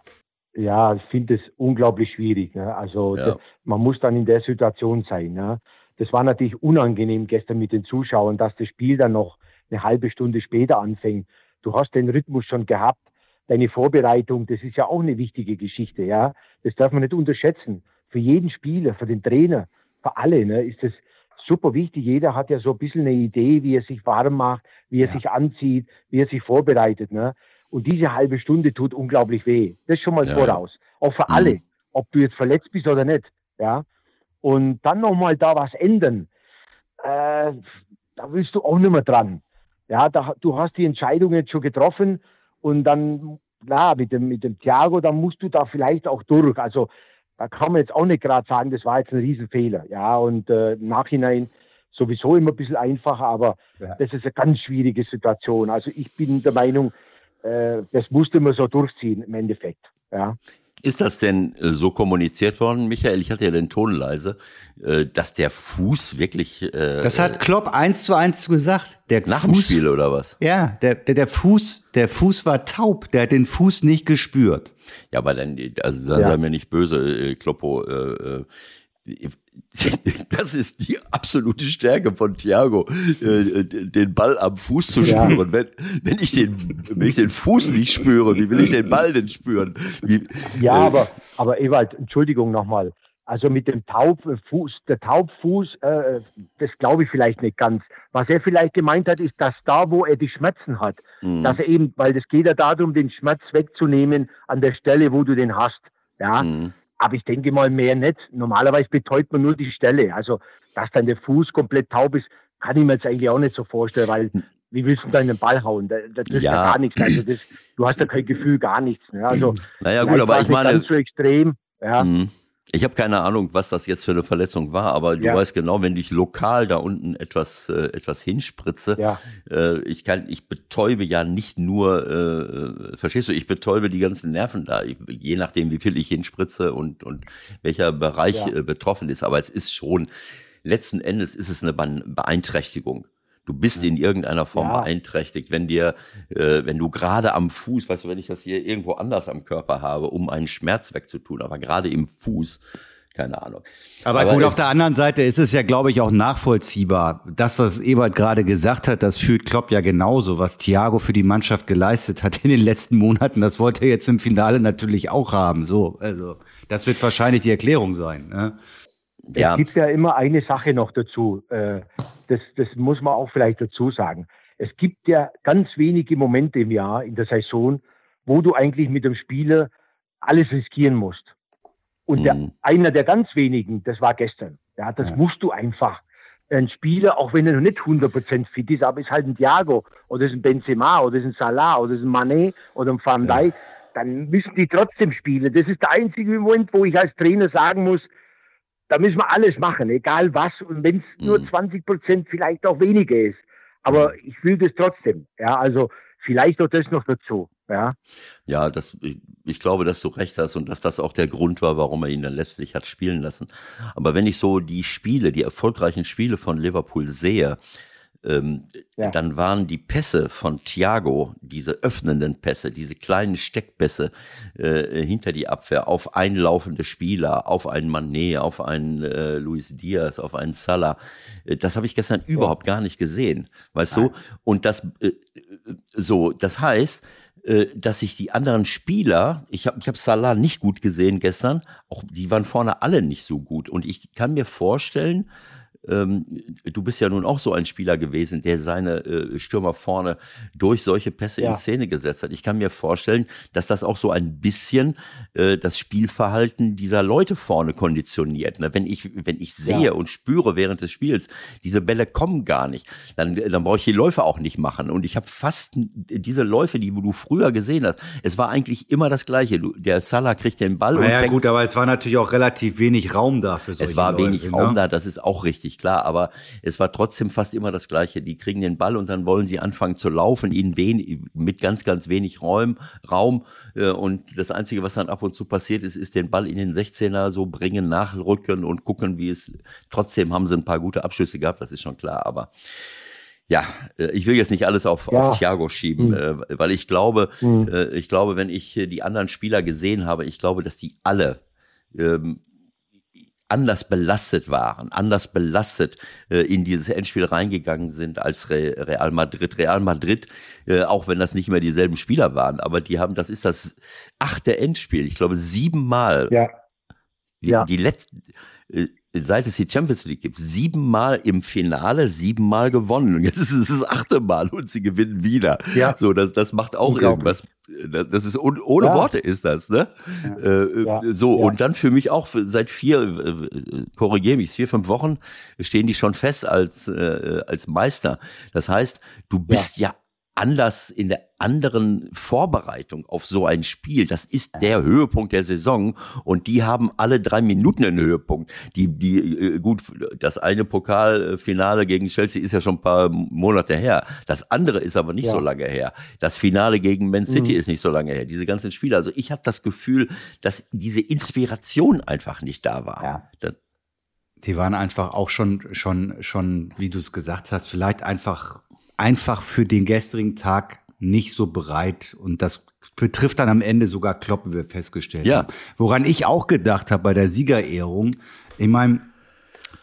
ja, ich finde es unglaublich schwierig. Ne? Also ja. man muss dann in der Situation sein. Ne? das war natürlich unangenehm gestern mit den Zuschauern, dass das Spiel dann noch eine halbe Stunde später anfängt. Du hast den Rhythmus schon gehabt. Deine Vorbereitung, das ist ja auch eine wichtige Geschichte, ja. Das darf man nicht unterschätzen. Für jeden Spieler, für den Trainer, für alle, ne, ist das super wichtig. Jeder hat ja so ein bisschen eine Idee, wie er sich warm macht, wie er ja. sich anzieht, wie er sich vorbereitet, ne. Und diese halbe Stunde tut unglaublich weh. Das schon mal ja. voraus. Auch für mhm. alle. Ob du jetzt verletzt bist oder nicht, ja. Und dann nochmal da was ändern, äh, da willst du auch nicht mehr dran. Ja, da, du hast die Entscheidung jetzt schon getroffen und dann, klar, mit dem, mit dem Thiago, dann musst du da vielleicht auch durch. Also da kann man jetzt auch nicht gerade sagen, das war jetzt ein Riesenfehler. Ja, und äh, im Nachhinein sowieso immer ein bisschen einfacher, aber ja. das ist eine ganz schwierige Situation. Also ich bin der Meinung, äh, das musste man so durchziehen im Endeffekt. Ja. Ist das denn äh, so kommuniziert worden, Michael? Ich hatte ja den Ton leise, äh, dass der Fuß wirklich. Äh, das hat Klopp eins zu eins gesagt. Der nach Fuß, dem Spiel oder was? Ja, der, der, der Fuß, der Fuß war taub. Der hat den Fuß nicht gespürt. Ja, aber dann, also dann ja. sei mir nicht böse, Kloppo. Äh, das ist die absolute Stärke von Thiago, äh, den Ball am Fuß zu spüren. Ja. Wenn, wenn, ich den, wenn ich den Fuß nicht spüre, wie will ich den Ball denn spüren? Wie, ja, äh, aber, aber Ewald, Entschuldigung nochmal. Also mit dem Taubfuß, der Taubfuß, äh, das glaube ich vielleicht nicht ganz. Was er vielleicht gemeint hat, ist, dass da, wo er die Schmerzen hat, mhm. dass er eben, weil das geht ja darum, den Schmerz wegzunehmen an der Stelle, wo du den hast. Ja, mhm. Aber ich denke mal mehr nicht. Normalerweise betäubt man nur die Stelle. Also, dass dann der Fuß komplett taub ist, kann ich mir jetzt eigentlich auch nicht so vorstellen, weil wie willst du da in den Ball hauen? Da, das ist ja. ja gar nichts. Also das, du hast ja kein Gefühl, gar nichts. Ne? Also, naja, gut, aber ich meine. Ganz so extrem. Ja. Mhm. Ich habe keine Ahnung, was das jetzt für eine Verletzung war, aber du ja. weißt genau, wenn ich lokal da unten etwas äh, etwas hinspritze, ja. äh, ich kann, ich betäube ja nicht nur, äh, verstehst du, ich betäube die ganzen Nerven da, je nachdem, wie viel ich hinspritze und und welcher Bereich ja. äh, betroffen ist. Aber es ist schon letzten Endes ist es eine Beeinträchtigung. Du bist in irgendeiner Form ja. beeinträchtigt, wenn dir, äh, wenn du gerade am Fuß, weißt du, wenn ich das hier irgendwo anders am Körper habe, um einen Schmerz wegzutun, aber gerade im Fuß, keine Ahnung. Aber, aber gut, auf der anderen Seite ist es ja, glaube ich, auch nachvollziehbar. Das, was Ebert gerade gesagt hat, das fühlt Klopp ja genauso. Was Thiago für die Mannschaft geleistet hat in den letzten Monaten, das wollte er jetzt im Finale natürlich auch haben. So, also, das wird wahrscheinlich die Erklärung sein. Ne? Ja. Es gibt ja immer eine Sache noch dazu. Äh, das, das muss man auch vielleicht dazu sagen. Es gibt ja ganz wenige Momente im Jahr in der Saison, wo du eigentlich mit dem Spieler alles riskieren musst. Und der, mhm. einer der ganz wenigen, das war gestern. Ja, das ja. musst du einfach. Ein Spieler, auch wenn er noch nicht 100% fit ist, aber ist halt ein Thiago oder ist ein Benzema oder ist ein Salah oder ist ein Manet oder ein Van Dijk, ja. dann müssen die trotzdem spielen. Das ist der einzige Moment, wo ich als Trainer sagen muss, da müssen wir alles machen, egal was. Und wenn es mhm. nur 20 Prozent vielleicht auch weniger ist. Aber ich will das trotzdem. Ja, also vielleicht auch das noch dazu. Ja, ja das, ich, ich glaube, dass du recht hast und dass das auch der Grund war, warum er ihn dann letztlich hat spielen lassen. Aber wenn ich so die Spiele, die erfolgreichen Spiele von Liverpool sehe, ähm, ja. Dann waren die Pässe von Thiago, diese öffnenden Pässe, diese kleinen Steckpässe äh, hinter die Abwehr auf einlaufende Spieler, auf einen Manet, auf einen äh, Luis Diaz, auf einen Salah. Äh, das habe ich gestern ja. überhaupt gar nicht gesehen, weißt Nein. du? Und das äh, so, das heißt, äh, dass sich die anderen Spieler, ich habe ich hab Salah nicht gut gesehen gestern, auch die waren vorne alle nicht so gut. Und ich kann mir vorstellen, ähm, du bist ja nun auch so ein Spieler gewesen, der seine äh, Stürmer vorne durch solche Pässe ja. in Szene gesetzt hat. Ich kann mir vorstellen, dass das auch so ein bisschen äh, das Spielverhalten dieser Leute vorne konditioniert. Ne? Wenn ich, wenn ich sehe ja. und spüre während des Spiels, diese Bälle kommen gar nicht, dann, dann brauche ich die Läufe auch nicht machen. Und ich habe fast diese Läufe, die du früher gesehen hast, es war eigentlich immer das Gleiche. Du, der Salah kriegt den Ball naja, und fängt, gut, aber es war natürlich auch relativ wenig Raum da für solche Es war Läufe, wenig Raum ne? da, das ist auch richtig völlig klar, aber es war trotzdem fast immer das Gleiche. Die kriegen den Ball und dann wollen sie anfangen zu laufen, ihnen wenig, mit ganz, ganz wenig Raum, Raum. Äh, und das Einzige, was dann ab und zu passiert ist, ist den Ball in den 16er so bringen, nachrücken und gucken, wie es, trotzdem haben sie ein paar gute Abschlüsse gehabt, das ist schon klar, aber ja, äh, ich will jetzt nicht alles auf, ja. auf Thiago schieben, mhm. weil ich glaube, mhm. ich glaube, wenn ich die anderen Spieler gesehen habe, ich glaube, dass die alle ähm, anders belastet waren, anders belastet äh, in dieses Endspiel reingegangen sind als Re Real Madrid. Real Madrid, äh, auch wenn das nicht mehr dieselben Spieler waren, aber die haben, das ist das achte Endspiel, ich glaube siebenmal. Ja. Die, Ja. die letzten, äh, seit es die Champions League gibt, siebenmal im Finale, siebenmal gewonnen. Und jetzt ist es das achte Mal und sie gewinnen wieder. Ja. So, das, das macht auch irgendwas. Das ist un, ohne Ja. Worte ist das, ne? Äh, Ja. So, Ja. und dann für mich auch seit vier, äh, korrigiere mich, vier, fünf Wochen stehen die schon fest als, äh, als Meister. Das heißt, du bist ja. Anders in der anderen Vorbereitung auf so ein Spiel. Das ist der Höhepunkt der Saison und die haben alle drei Minuten einen Höhepunkt. Die, die, äh, gut, das eine Pokalfinale gegen Chelsea ist ja schon ein paar Monate her. Das andere ist aber nicht Ja. so lange her. Das Finale gegen Man City Mhm. ist nicht so lange her. Diese ganzen Spiele. Also ich habe das Gefühl, dass diese Inspiration einfach nicht da war. Ja. Das, Die waren einfach auch schon, schon, schon, wie du es gesagt hast, vielleicht einfach, einfach für den gestrigen Tag nicht so bereit. Und das betrifft dann am Ende sogar Klopp, wie wir festgestellt Ja. haben. Woran ich auch gedacht habe bei der Siegerehrung, ich meine,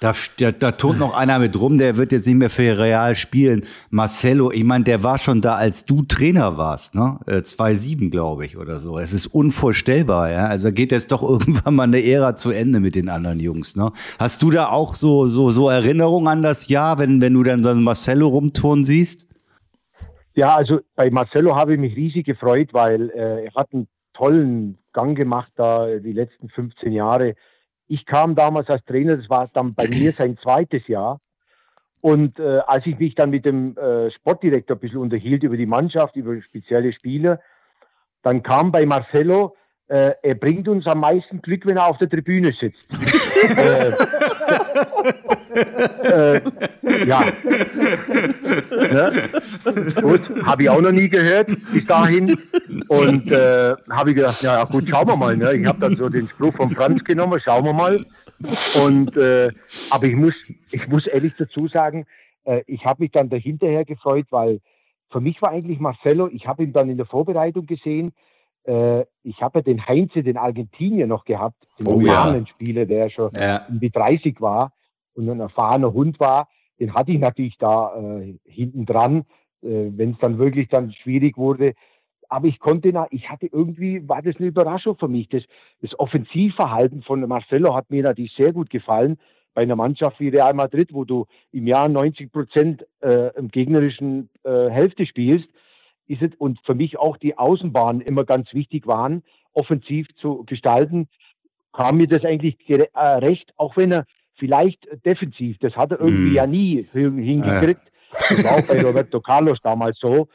da, da, da tut noch einer mit rum, der wird jetzt nicht mehr für Real spielen. Marcelo, ich meine, der war schon da, als du Trainer warst, ne? Äh, 2-7, glaube ich, oder so. Es ist unvorstellbar, ja. Also geht jetzt doch irgendwann mal eine Ära zu Ende mit den anderen Jungs, ne? Hast du da auch so, so, so Erinnerungen an das Jahr, wenn, wenn du dann so einen Marcelo rumturnen siehst? Ja, also bei Marcelo habe ich mich riesig gefreut, weil äh, er hat einen tollen Gang gemacht da äh, die letzten 15 Jahre. Ich kam damals als Trainer, das war dann bei mir sein zweites Jahr. Und äh, als ich mich dann mit dem äh, Sportdirektor ein bisschen unterhielt über die Mannschaft, über spezielle Spieler, dann kam bei Marcelo, äh, er bringt uns am meisten Glück, wenn er auf der Tribüne sitzt. äh, äh, ja. Ne? Gut, habe ich auch noch nie gehört bis dahin. Und äh, habe ich gedacht, ja, ja gut, schauen wir mal. Ne? Ich habe dann so den Spruch von Franz genommen, schauen wir mal. Und äh, aber ich muss, ich muss ehrlich dazu sagen, äh, ich habe mich dann dahinterher gefreut, weil für mich war eigentlich Marcelo, ich habe ihn dann in der Vorbereitung gesehen, äh, ich habe ja den Heinze, den Argentinier noch gehabt, den Oh ja. erfahrenen Spieler, der schon Ja. um die 30 war und ein erfahrener Hund war, den hatte ich natürlich da äh, hinten dran, äh, wenn es dann wirklich dann schwierig wurde. Aber ich konnte, ich hatte irgendwie, war das eine Überraschung für mich. Das, das Offensivverhalten von Marcelo hat mir natürlich sehr gut gefallen. Bei einer Mannschaft wie Real Madrid, wo du im Jahr 90 Prozent äh, im gegnerischen äh, Hälfte spielst, ist es, und für mich auch die Außenbahnen immer ganz wichtig waren, offensiv zu gestalten, kam mir das eigentlich äh, recht, auch wenn er vielleicht defensiv, das hat er irgendwie Mm. ja nie hin- hingekriegt. Das war auch bei Roberto Carlos damals so,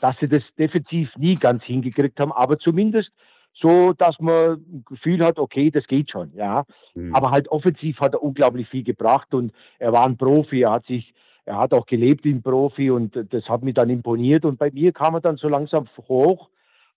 dass sie das defensiv nie ganz hingekriegt haben, aber zumindest so, dass man ein Gefühl hat, okay, das geht schon, ja. Aber halt offensiv hat er unglaublich viel gebracht und er war ein Profi, er hat sich, er hat auch gelebt ein Profi und das hat mich dann imponiert und bei mir kam er dann so langsam hoch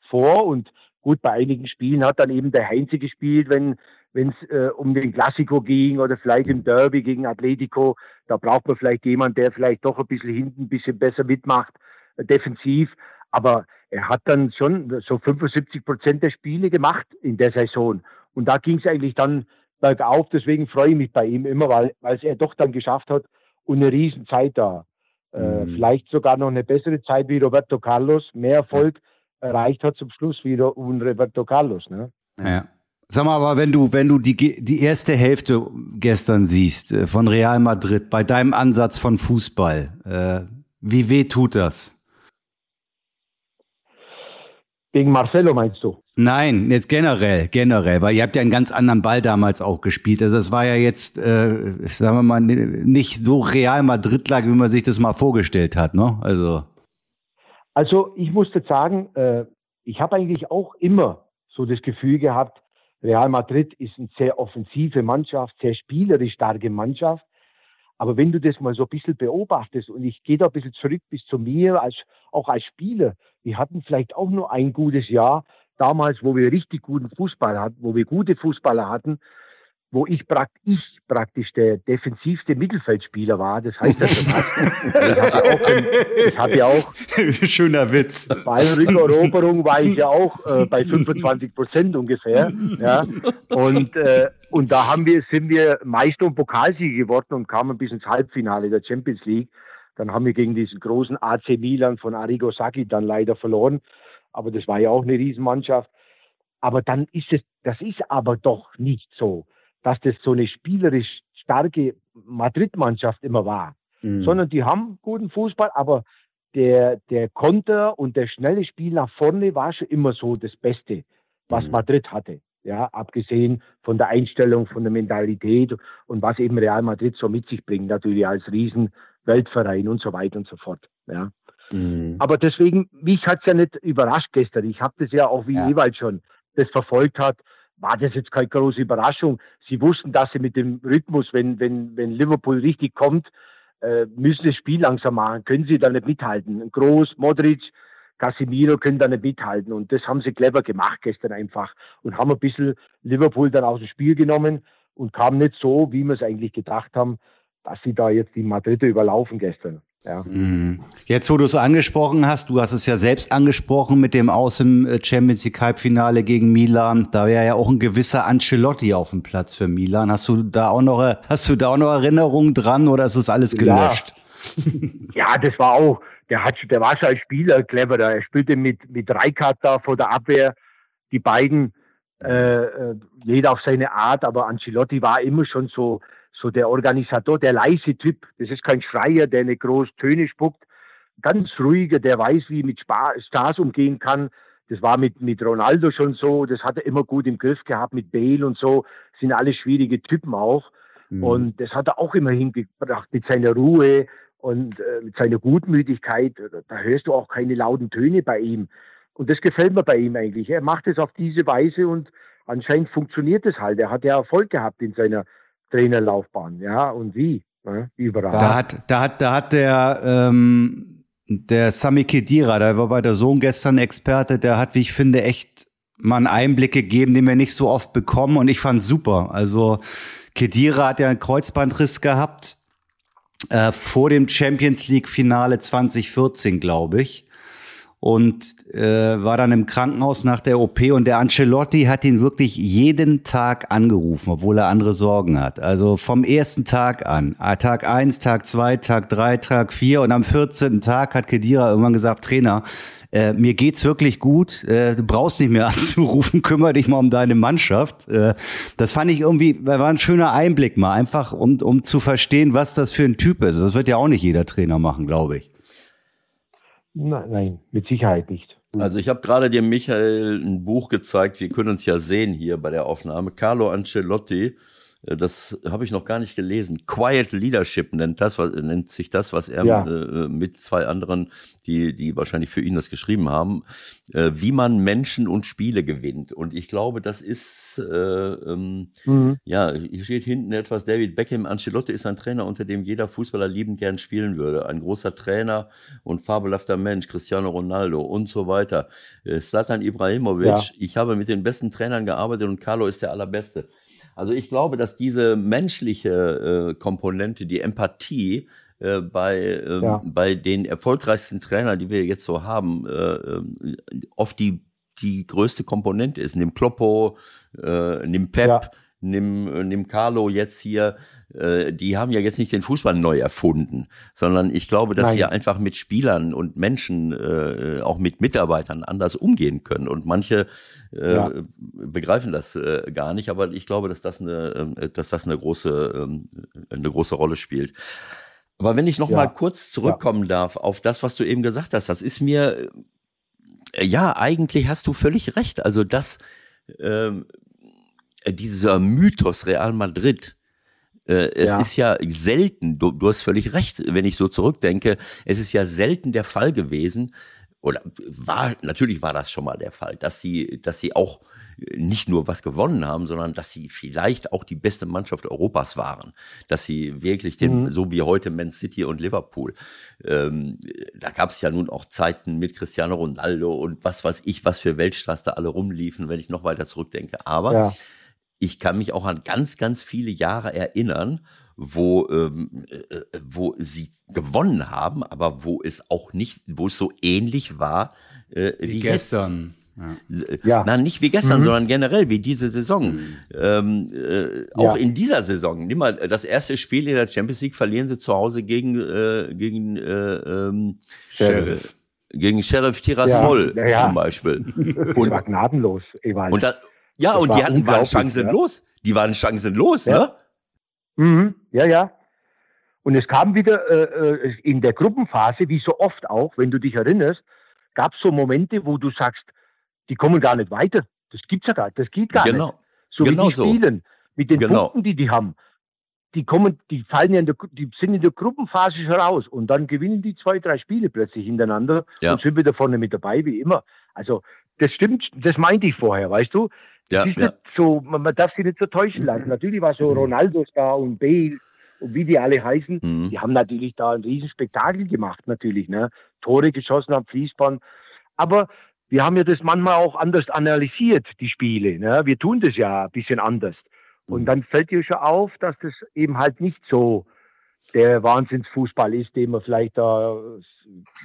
vor und gut, bei einigen Spielen hat dann eben der Heinze gespielt, wenn wenn es äh, um den Klassiko ging oder vielleicht im Derby gegen Atletico, da braucht man vielleicht jemand, der vielleicht doch ein bisschen hinten ein bisschen besser mitmacht, äh, defensiv. Aber er hat dann schon so 75 Prozent der Spiele gemacht in der Saison. Und da ging es eigentlich dann bergauf. Deswegen freue ich mich bei ihm immer, weil es er doch dann geschafft hat und eine Riesenzeit da. Äh, Mhm. Vielleicht sogar noch eine bessere Zeit wie Roberto Carlos, mehr Erfolg erreicht hat zum Schluss wie Roberto Carlos. Ne? Ja. Sag mal, aber wenn du, wenn du die, die erste Hälfte gestern siehst äh, von Real Madrid, bei deinem Ansatz von Fußball, äh, wie weh tut das? Gegen Marcelo meinst du? Nein, jetzt generell, generell, weil ihr habt ja einen ganz anderen Ball damals auch gespielt. Also das war ja jetzt, äh, sagen wir mal, nicht so Real Madrid-like, wie man sich das mal vorgestellt hat, ne? Also. Also ich muss jetzt sagen, äh, ich habe eigentlich auch immer so das Gefühl gehabt, Real Madrid ist eine sehr offensive Mannschaft, sehr spielerisch starke Mannschaft. Aber wenn du das mal so ein bisschen beobachtest und ich gehe da ein bisschen zurück bis zu mir, als, auch als Spieler, wir hatten vielleicht auch nur ein gutes Jahr damals, wo wir richtig guten Fußball hatten, wo wir gute Fußballer hatten. Wo ich, prakt ich praktisch der defensivste Mittelfeldspieler war. Das heißt also was. ich hatte auch, schöner Witz. Bei Rückeroberung war ich ja auch äh, bei 25 Prozent ungefähr. Ja. Und, äh, und da haben wir, sind wir Meister und Pokalsieger geworden und kamen bis ins Halbfinale der Champions League. Dann haben wir gegen diesen großen AC Milan von Arrigo Sacchi dann leider verloren. Aber das war ja auch eine Riesenmannschaft. Aber dann ist es, das ist aber doch nicht so dass das so eine spielerisch starke Madrid-Mannschaft immer war, mhm. sondern die haben guten Fußball, aber der, der Konter und der schnelle Spiel nach vorne war schon immer so das Beste, was mhm. Madrid hatte. Ja, abgesehen von der Einstellung, von der Mentalität und was eben Real Madrid so mit sich bringt, natürlich als Riesenweltverein und so weiter und so fort. Ja. Mhm. Aber deswegen, mich hat es ja nicht überrascht gestern. Ich habe das ja auch wie ja. Ewald schon das verfolgt hat war das jetzt keine große Überraschung. Sie wussten, dass sie mit dem Rhythmus, wenn, wenn, wenn Liverpool richtig kommt, äh, müssen das Spiel langsam machen, können sie da nicht mithalten. Groß, Modric, Casemiro können da nicht mithalten. Und das haben sie clever gemacht gestern einfach und haben ein bisschen Liverpool dann aus dem Spiel genommen und kam nicht so, wie wir es eigentlich gedacht haben, dass sie da jetzt die Madrider überlaufen gestern. Ja. Mhm. Jetzt, wo du es angesprochen hast, du hast es ja selbst angesprochen mit dem Aus im äh, Champions League Halbfinale gegen Milan. Da wäre ja auch ein gewisser Ancelotti auf dem Platz für Milan. Hast du da auch noch, hast du da auch noch Erinnerungen dran oder ist das alles gelöscht? Ja, ja das war auch, der hat, der war schon als Spieler cleverer. Er spielte mit, mit Reikart da vor der Abwehr. Die beiden, äh, äh, jeder auf seine Art, aber Ancelotti war immer schon so, so der Organisator, der leise Typ. Das ist kein Schreier, der eine groß Töne spuckt. Ganz ruhiger, der weiß, wie mit Stars umgehen kann. Das war mit, mit Ronaldo schon so. Das hat er immer gut im Griff gehabt mit Bale und so. Das sind alle schwierige Typen auch. Mhm. Und das hat er auch immer hingebracht mit seiner Ruhe und äh, mit seiner Gutmütigkeit. Da hörst du auch keine lauten Töne bei ihm. Und das gefällt mir bei ihm eigentlich. Er macht es auf diese Weise und anscheinend funktioniert es halt. Er hat ja Erfolg gehabt in seiner Trainerlaufbahn, ja, und wie, ne? überall. Da hat, da hat, da hat der, ähm, der Sami Kedira, der war bei der Sohn gestern Experte, der hat, wie ich finde, echt mal einen Einblick gegeben, den wir nicht so oft bekommen und ich fand super. Also Kedira hat ja einen Kreuzbandriss gehabt äh, vor dem Champions League Finale 2014, glaube ich und äh, war dann im Krankenhaus nach der OP und der Ancelotti hat ihn wirklich jeden Tag angerufen, obwohl er andere Sorgen hat. Also vom ersten Tag an. Ah, Tag eins, Tag zwei, Tag drei, Tag vier und am 14. Tag hat Kedira irgendwann gesagt, Trainer, äh, mir geht's wirklich gut, äh, du brauchst nicht mehr anzurufen, kümmere dich mal um deine Mannschaft. Äh, das fand ich irgendwie, war ein schöner Einblick mal, einfach um, um zu verstehen, was das für ein Typ ist. Das wird ja auch nicht jeder Trainer machen, glaube ich. Nein, mit Sicherheit nicht. Also ich habe gerade dem Michael ein Buch gezeigt, wir können uns ja sehen hier bei der Aufnahme. Carlo Ancelotti, das habe ich noch gar nicht gelesen. Quiet Leadership nennt das, was, nennt sich das, was er ja. äh, mit zwei anderen, die, die wahrscheinlich für ihn das geschrieben haben, äh, wie man Menschen und Spiele gewinnt. Und ich glaube, das ist, äh, ähm, mhm. ja, hier steht hinten etwas, David Beckham, Ancelotti ist ein Trainer, unter dem jeder Fußballer liebend gern spielen würde. Ein großer Trainer und fabelhafter Mensch, Cristiano Ronaldo und so weiter. Äh, Slatan Ibrahimovic, ja. ich habe mit den besten Trainern gearbeitet und Carlo ist der allerbeste. Also ich glaube, dass diese menschliche äh, Komponente, die Empathie, äh, bei, äh, ja. bei den erfolgreichsten Trainern, die wir jetzt so haben, äh, äh, oft die, die größte Komponente ist. Nimm Kloppo, äh, nimm Pep, ja. Nimm, nimm Carlo jetzt hier. Äh, die haben ja jetzt nicht den Fußball neu erfunden, sondern ich glaube, dass Nein. sie einfach mit Spielern und Menschen, äh, auch mit Mitarbeitern anders umgehen können. Und manche äh, ja. begreifen das äh, gar nicht, aber ich glaube, dass das eine, äh, dass das eine große, ähm, eine große Rolle spielt. Aber wenn ich noch ja. mal kurz zurückkommen ja. darf auf das, was du eben gesagt hast, das ist mir, äh, ja, eigentlich hast du völlig recht. Also, dass ähm, dieser Mythos Real Madrid, äh, es ja. ist ja selten, du, du hast völlig recht, wenn ich so zurückdenke, es ist ja selten der Fall gewesen, oder war, natürlich war das schon mal der Fall, dass sie, dass sie auch nicht nur was gewonnen haben, sondern dass sie vielleicht auch die beste Mannschaft Europas waren. Dass sie wirklich den, mhm. so wie heute Man City und Liverpool. Ähm, da gab es ja nun auch Zeiten mit Cristiano Ronaldo und was weiß ich, was für Weltstars da alle rumliefen, wenn ich noch weiter zurückdenke. Aber ja. Ich kann mich auch an ganz, ganz viele Jahre erinnern, wo, ähm, äh, äh, wo sie gewonnen haben, aber wo es auch nicht, wo es so ähnlich war äh, wie, wie gestern. Ja. ja. Nein, nicht wie gestern, mhm. sondern generell wie diese Saison. Mhm. Ähm, äh, auch ja. in dieser Saison. Nimm mal das erste Spiel in der Champions League verlieren sie zu Hause gegen äh, gegen äh, ähm, Sheriff. Gegen Sheriff Tiraspol ja, ja. zum Beispiel. Und, war gnadenlos, Ewald. Und da, ja, das und die hatten waren chancenlos. Die waren chancenlos, ne? Mhm. Ja, ja. Und es kam wieder äh, äh, in der Gruppenphase, wie so oft auch, wenn du dich erinnerst, gab es so Momente, wo du sagst, die kommen gar nicht weiter. Das gibt's ja gar nicht. Das geht gar genau. nicht. So genau wie die so. spielen, mit den genau. Punkten, die die haben. Die kommen, die fallen ja in der, die sind in der Gruppenphase schon raus und dann gewinnen die zwei, drei Spiele plötzlich hintereinander ja. und sind wieder vorne mit dabei, wie immer. Also, das stimmt, das meinte ich vorher, weißt du? Ja, ist ja. nicht so, man, man darf sich nicht so täuschen lassen. Natürlich war so Ronaldo da und Bale und wie die alle heißen, Mhm. die haben natürlich da ein Riesenspektakel gemacht, natürlich, ne? Tore geschossen am Fließband. Aber wir haben ja das manchmal auch anders analysiert, die Spiele. Ne? Wir tun das ja ein bisschen anders. Und dann fällt dir schon auf, dass das eben halt nicht so der Wahnsinnsfußball ist, den man vielleicht da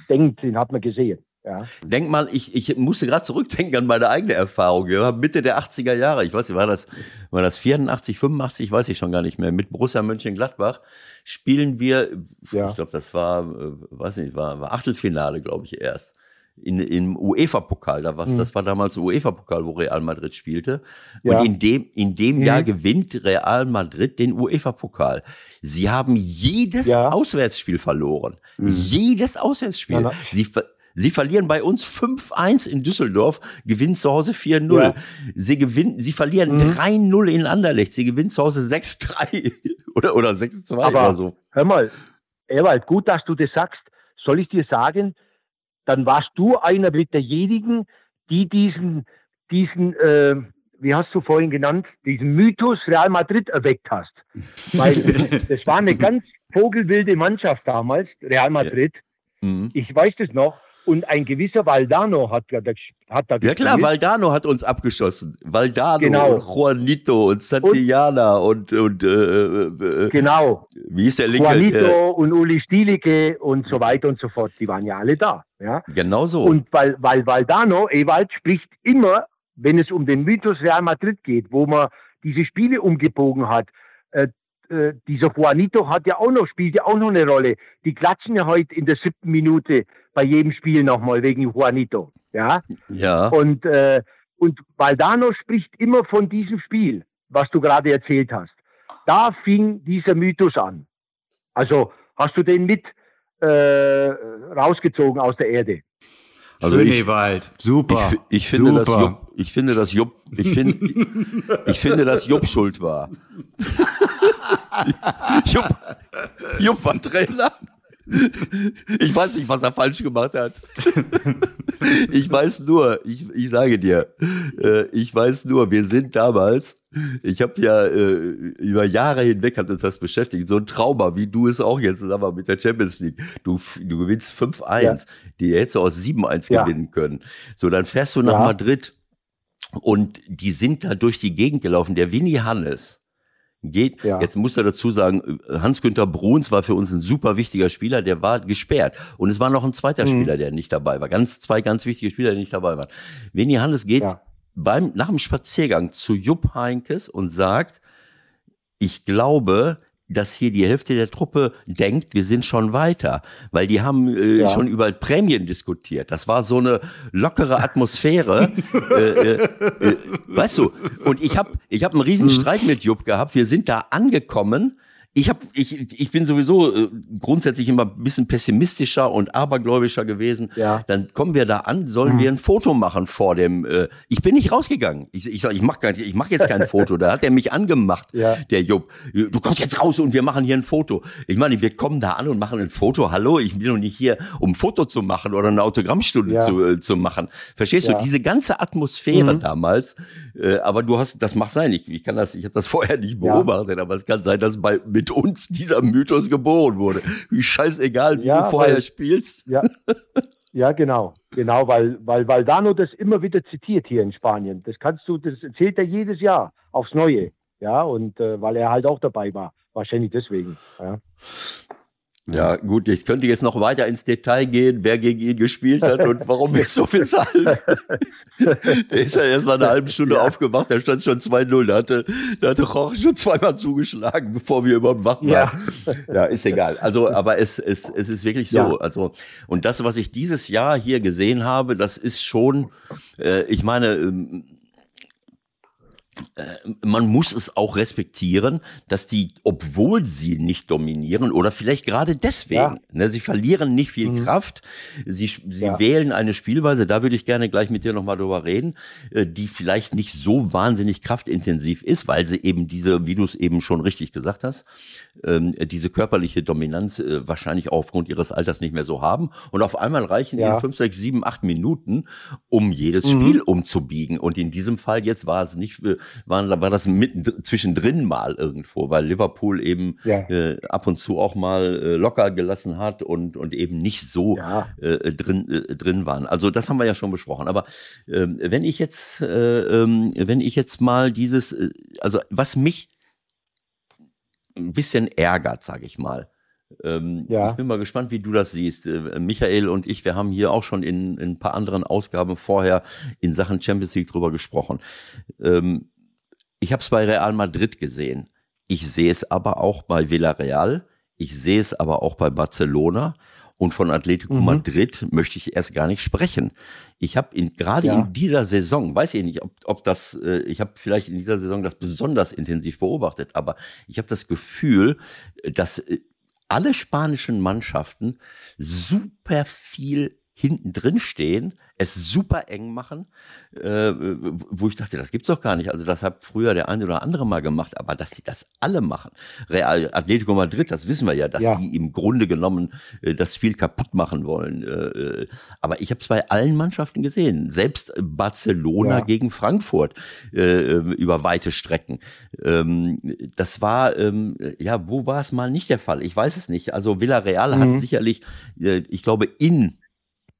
denkt, den hat man gesehen. Ja. Denk mal, ich, ich musste gerade zurückdenken an meine eigene Erfahrung. Ja, Mitte der 80er Jahre, ich weiß nicht, war das, war das 84, 85, weiß ich schon gar nicht mehr, mit Borussia Mönchengladbach spielen wir, Ja. ich glaube, das war, äh, weiß nicht, war, war Achtelfinale, glaube ich, erst. In, Im UEFA-Pokal, da was, Mhm. das war damals UEFA-Pokal, wo Real Madrid spielte. Ja. Und in dem, in dem Mhm. Jahr gewinnt Real Madrid den UEFA-Pokal. Sie haben jedes. Auswärtsspiel verloren. Mhm. Jedes Auswärtsspiel. Ja, na- Sie, ver Sie verlieren bei uns 5-1 in Düsseldorf, gewinnen zu Hause 4-0. Ja. Sie gewinnen, sie verlieren Mhm. 3-0 in Anderlecht, sie gewinnen zu Hause 6-3 oder, oder 6-2 Aber- oder so. Hör mal, Ewald, gut, dass du das sagst. Soll ich dir sagen, dann warst du einer mit derjenigen, die diesen, diesen, äh, wie hast du vorhin genannt, diesen Mythos Real Madrid erweckt hast. Weil das war eine ganz vogelwilde Mannschaft damals, Real Madrid. Mhm. Ich weiß das noch. Und ein gewisser Valdano hat, hat da Ja klar, gespielt. Valdano hat uns abgeschossen. Valdano Genau. und Juanito und Santillana und, und äh, äh, äh, Genau. wie ist der linke? Juanito und Uli Stielicke und so weiter und so fort. Die waren ja alle da. Ja. Äh, genau so. Und weil, weil Valdano, Ewald, spricht immer, wenn es um den Mythos Real Madrid geht, wo man diese Spiele umgebogen hat, äh, äh, dieser Juanito hat ja auch noch, spielt ja auch noch eine Rolle. Die klatschen ja heute in der siebten Minute bei jedem Spiel nochmal wegen Juanito. Ja. ja. Und, äh, und Valdano spricht immer von diesem Spiel, was du gerade erzählt hast. Da fing dieser Mythos an. Also hast du den mit äh, rausgezogen aus der Erde. Also Schön, ich- Ewald. Ich, Super. fi- ich finde, dass Super. Jupp, ich finde, dass Jupp, ich finde, ich finde, dass Jupp schuld war. Jupp, Jupp war Trainer. Ich weiß nicht, was er falsch gemacht hat. Ich weiß nur, ich, ich sage dir, äh, ich weiß nur, wir sind damals, ich habe ja äh, über Jahre hinweg hat uns das beschäftigt, so ein Trauma, wie du es auch jetzt sag mal, mit der Champions League. Du, du gewinnst 5-1, Ja. die hättest du aus 7-1 Ja. gewinnen können. So, dann fährst du nach Ja. Madrid und die sind da durch die Gegend gelaufen. Der Winnie Hannes geht, Ja. jetzt muss er dazu sagen, Hans-Günther Bruns war für uns ein super wichtiger Spieler, der war gesperrt. Und es war noch ein zweiter Mhm. Spieler, der nicht dabei war. Ganz, zwei ganz wichtige Spieler, die nicht dabei waren. Winnie Hannes geht Ja. beim, nach dem Spaziergang zu Jupp Heinkes und sagt, ich glaube, dass hier die Hälfte der Truppe denkt, wir sind schon weiter, weil die haben äh, Ja. schon über Prämien diskutiert. Das war so eine lockere Atmosphäre, äh, äh, äh, weißt du. Und ich habe ich hab einen riesen Streit mit Jupp gehabt. Wir sind da angekommen. Ich hab, ich, ich bin sowieso äh, grundsätzlich immer ein bisschen pessimistischer und abergläubischer gewesen. Ja. Dann kommen wir da an, sollen wir ein Foto machen vor dem. Äh, ich bin nicht rausgegangen. Ich, ich sag, ich mach, kein, ich mach jetzt kein Foto. Da hat er mich angemacht, Ja. der Jupp. Du kommst jetzt raus und wir machen hier ein Foto. Ich meine, wir kommen da an und machen ein Foto. Hallo, ich bin doch nicht hier, um ein Foto zu machen oder eine Autogrammstunde Ja. zu, äh, zu machen. Verstehst Ja. du? Diese ganze Atmosphäre Mhm. damals. Äh, aber du hast, das mag sein. Ich, ich kann das, ich habe das vorher nicht beobachtet, aber es kann sein, dass bei mit uns dieser Mythos geboren wurde. Wie scheißegal, wie Ja, du vorher weil- spielst. Ja. Ja, genau, genau, weil, weil Valdano das immer wieder zitiert hier in Spanien. Das kannst du, das erzählt er jedes Jahr aufs Neue. Ja, und äh, weil er halt auch dabei war. Wahrscheinlich deswegen. Ja. Ja, gut, ich könnte jetzt noch weiter ins Detail gehen, wer gegen ihn gespielt hat und warum wir so weshalb. der ist ja erst mal eine halbe Stunde ja. aufgemacht, da stand schon 2-0. Da hatte, da hatte Jorge schon zweimal zugeschlagen, bevor wir überhaupt wach waren. Ja, ja ist egal. Also, aber es, es, es ist wirklich so. Ja. Also, und das, was ich dieses Jahr hier gesehen habe, das ist schon, äh, ich meine, ähm, äh, man muss es auch respektieren, dass die, obwohl sie nicht dominieren oder vielleicht gerade deswegen, ja. ne, sie verlieren nicht viel mhm. Kraft, sie, sie ja. wählen eine Spielweise, da würde ich gerne gleich mit dir nochmal drüber reden, äh, die vielleicht nicht so wahnsinnig kraftintensiv ist, weil sie eben diese, wie du es eben schon richtig gesagt hast, ähm, diese körperliche Dominanz äh, wahrscheinlich aufgrund ihres Alters nicht mehr so haben und auf einmal reichen ja. ihnen fünf, sechs, sieben, acht Minuten, um jedes mhm. Spiel umzubiegen und in diesem Fall jetzt war es nicht waren, war das mitten zwischendrin mal irgendwo, weil Liverpool eben ja. äh, ab und zu auch mal äh, locker gelassen hat und, und eben nicht so ja. äh, drin, äh, drin waren. Also das haben wir ja schon besprochen. Aber ähm, wenn ich jetzt, äh, ähm, wenn ich jetzt mal dieses, äh, also was mich ein bisschen ärgert, sage ich mal, ähm, ja. Ich bin mal gespannt, wie du das siehst. Äh, Michael und ich, wir haben hier auch schon in, in ein paar anderen Ausgaben vorher in Sachen Champions League drüber gesprochen. Ähm, ich habe es bei Real Madrid gesehen. Ich sehe es aber auch bei Villarreal. Ich sehe es aber auch bei Barcelona. Und von Atletico mhm. Madrid möchte ich erst gar nicht sprechen. Ich habe in, gerade ja. in dieser Saison, weiß ich nicht, ob, ob das, äh, ich habe vielleicht in dieser Saison das besonders intensiv beobachtet, aber ich habe das Gefühl, dass äh, alle spanischen Mannschaften super viel hinten drin stehen, es super eng machen, äh, wo ich dachte, das gibt's doch gar nicht. Also das hat früher der eine oder andere mal gemacht, aber dass die das alle machen. Real Atletico Madrid, das wissen wir ja, dass ja. die im Grunde genommen äh, das viel kaputt machen wollen. Äh, äh aber ich habe es bei allen Mannschaften gesehen, selbst Barcelona ja. gegen Frankfurt äh, über weite Strecken. Ähm, das war ähm, ja, wo war es mal nicht der Fall? Ich weiß es nicht. Also Villarreal mhm. hat sicherlich, äh, ich glaube, in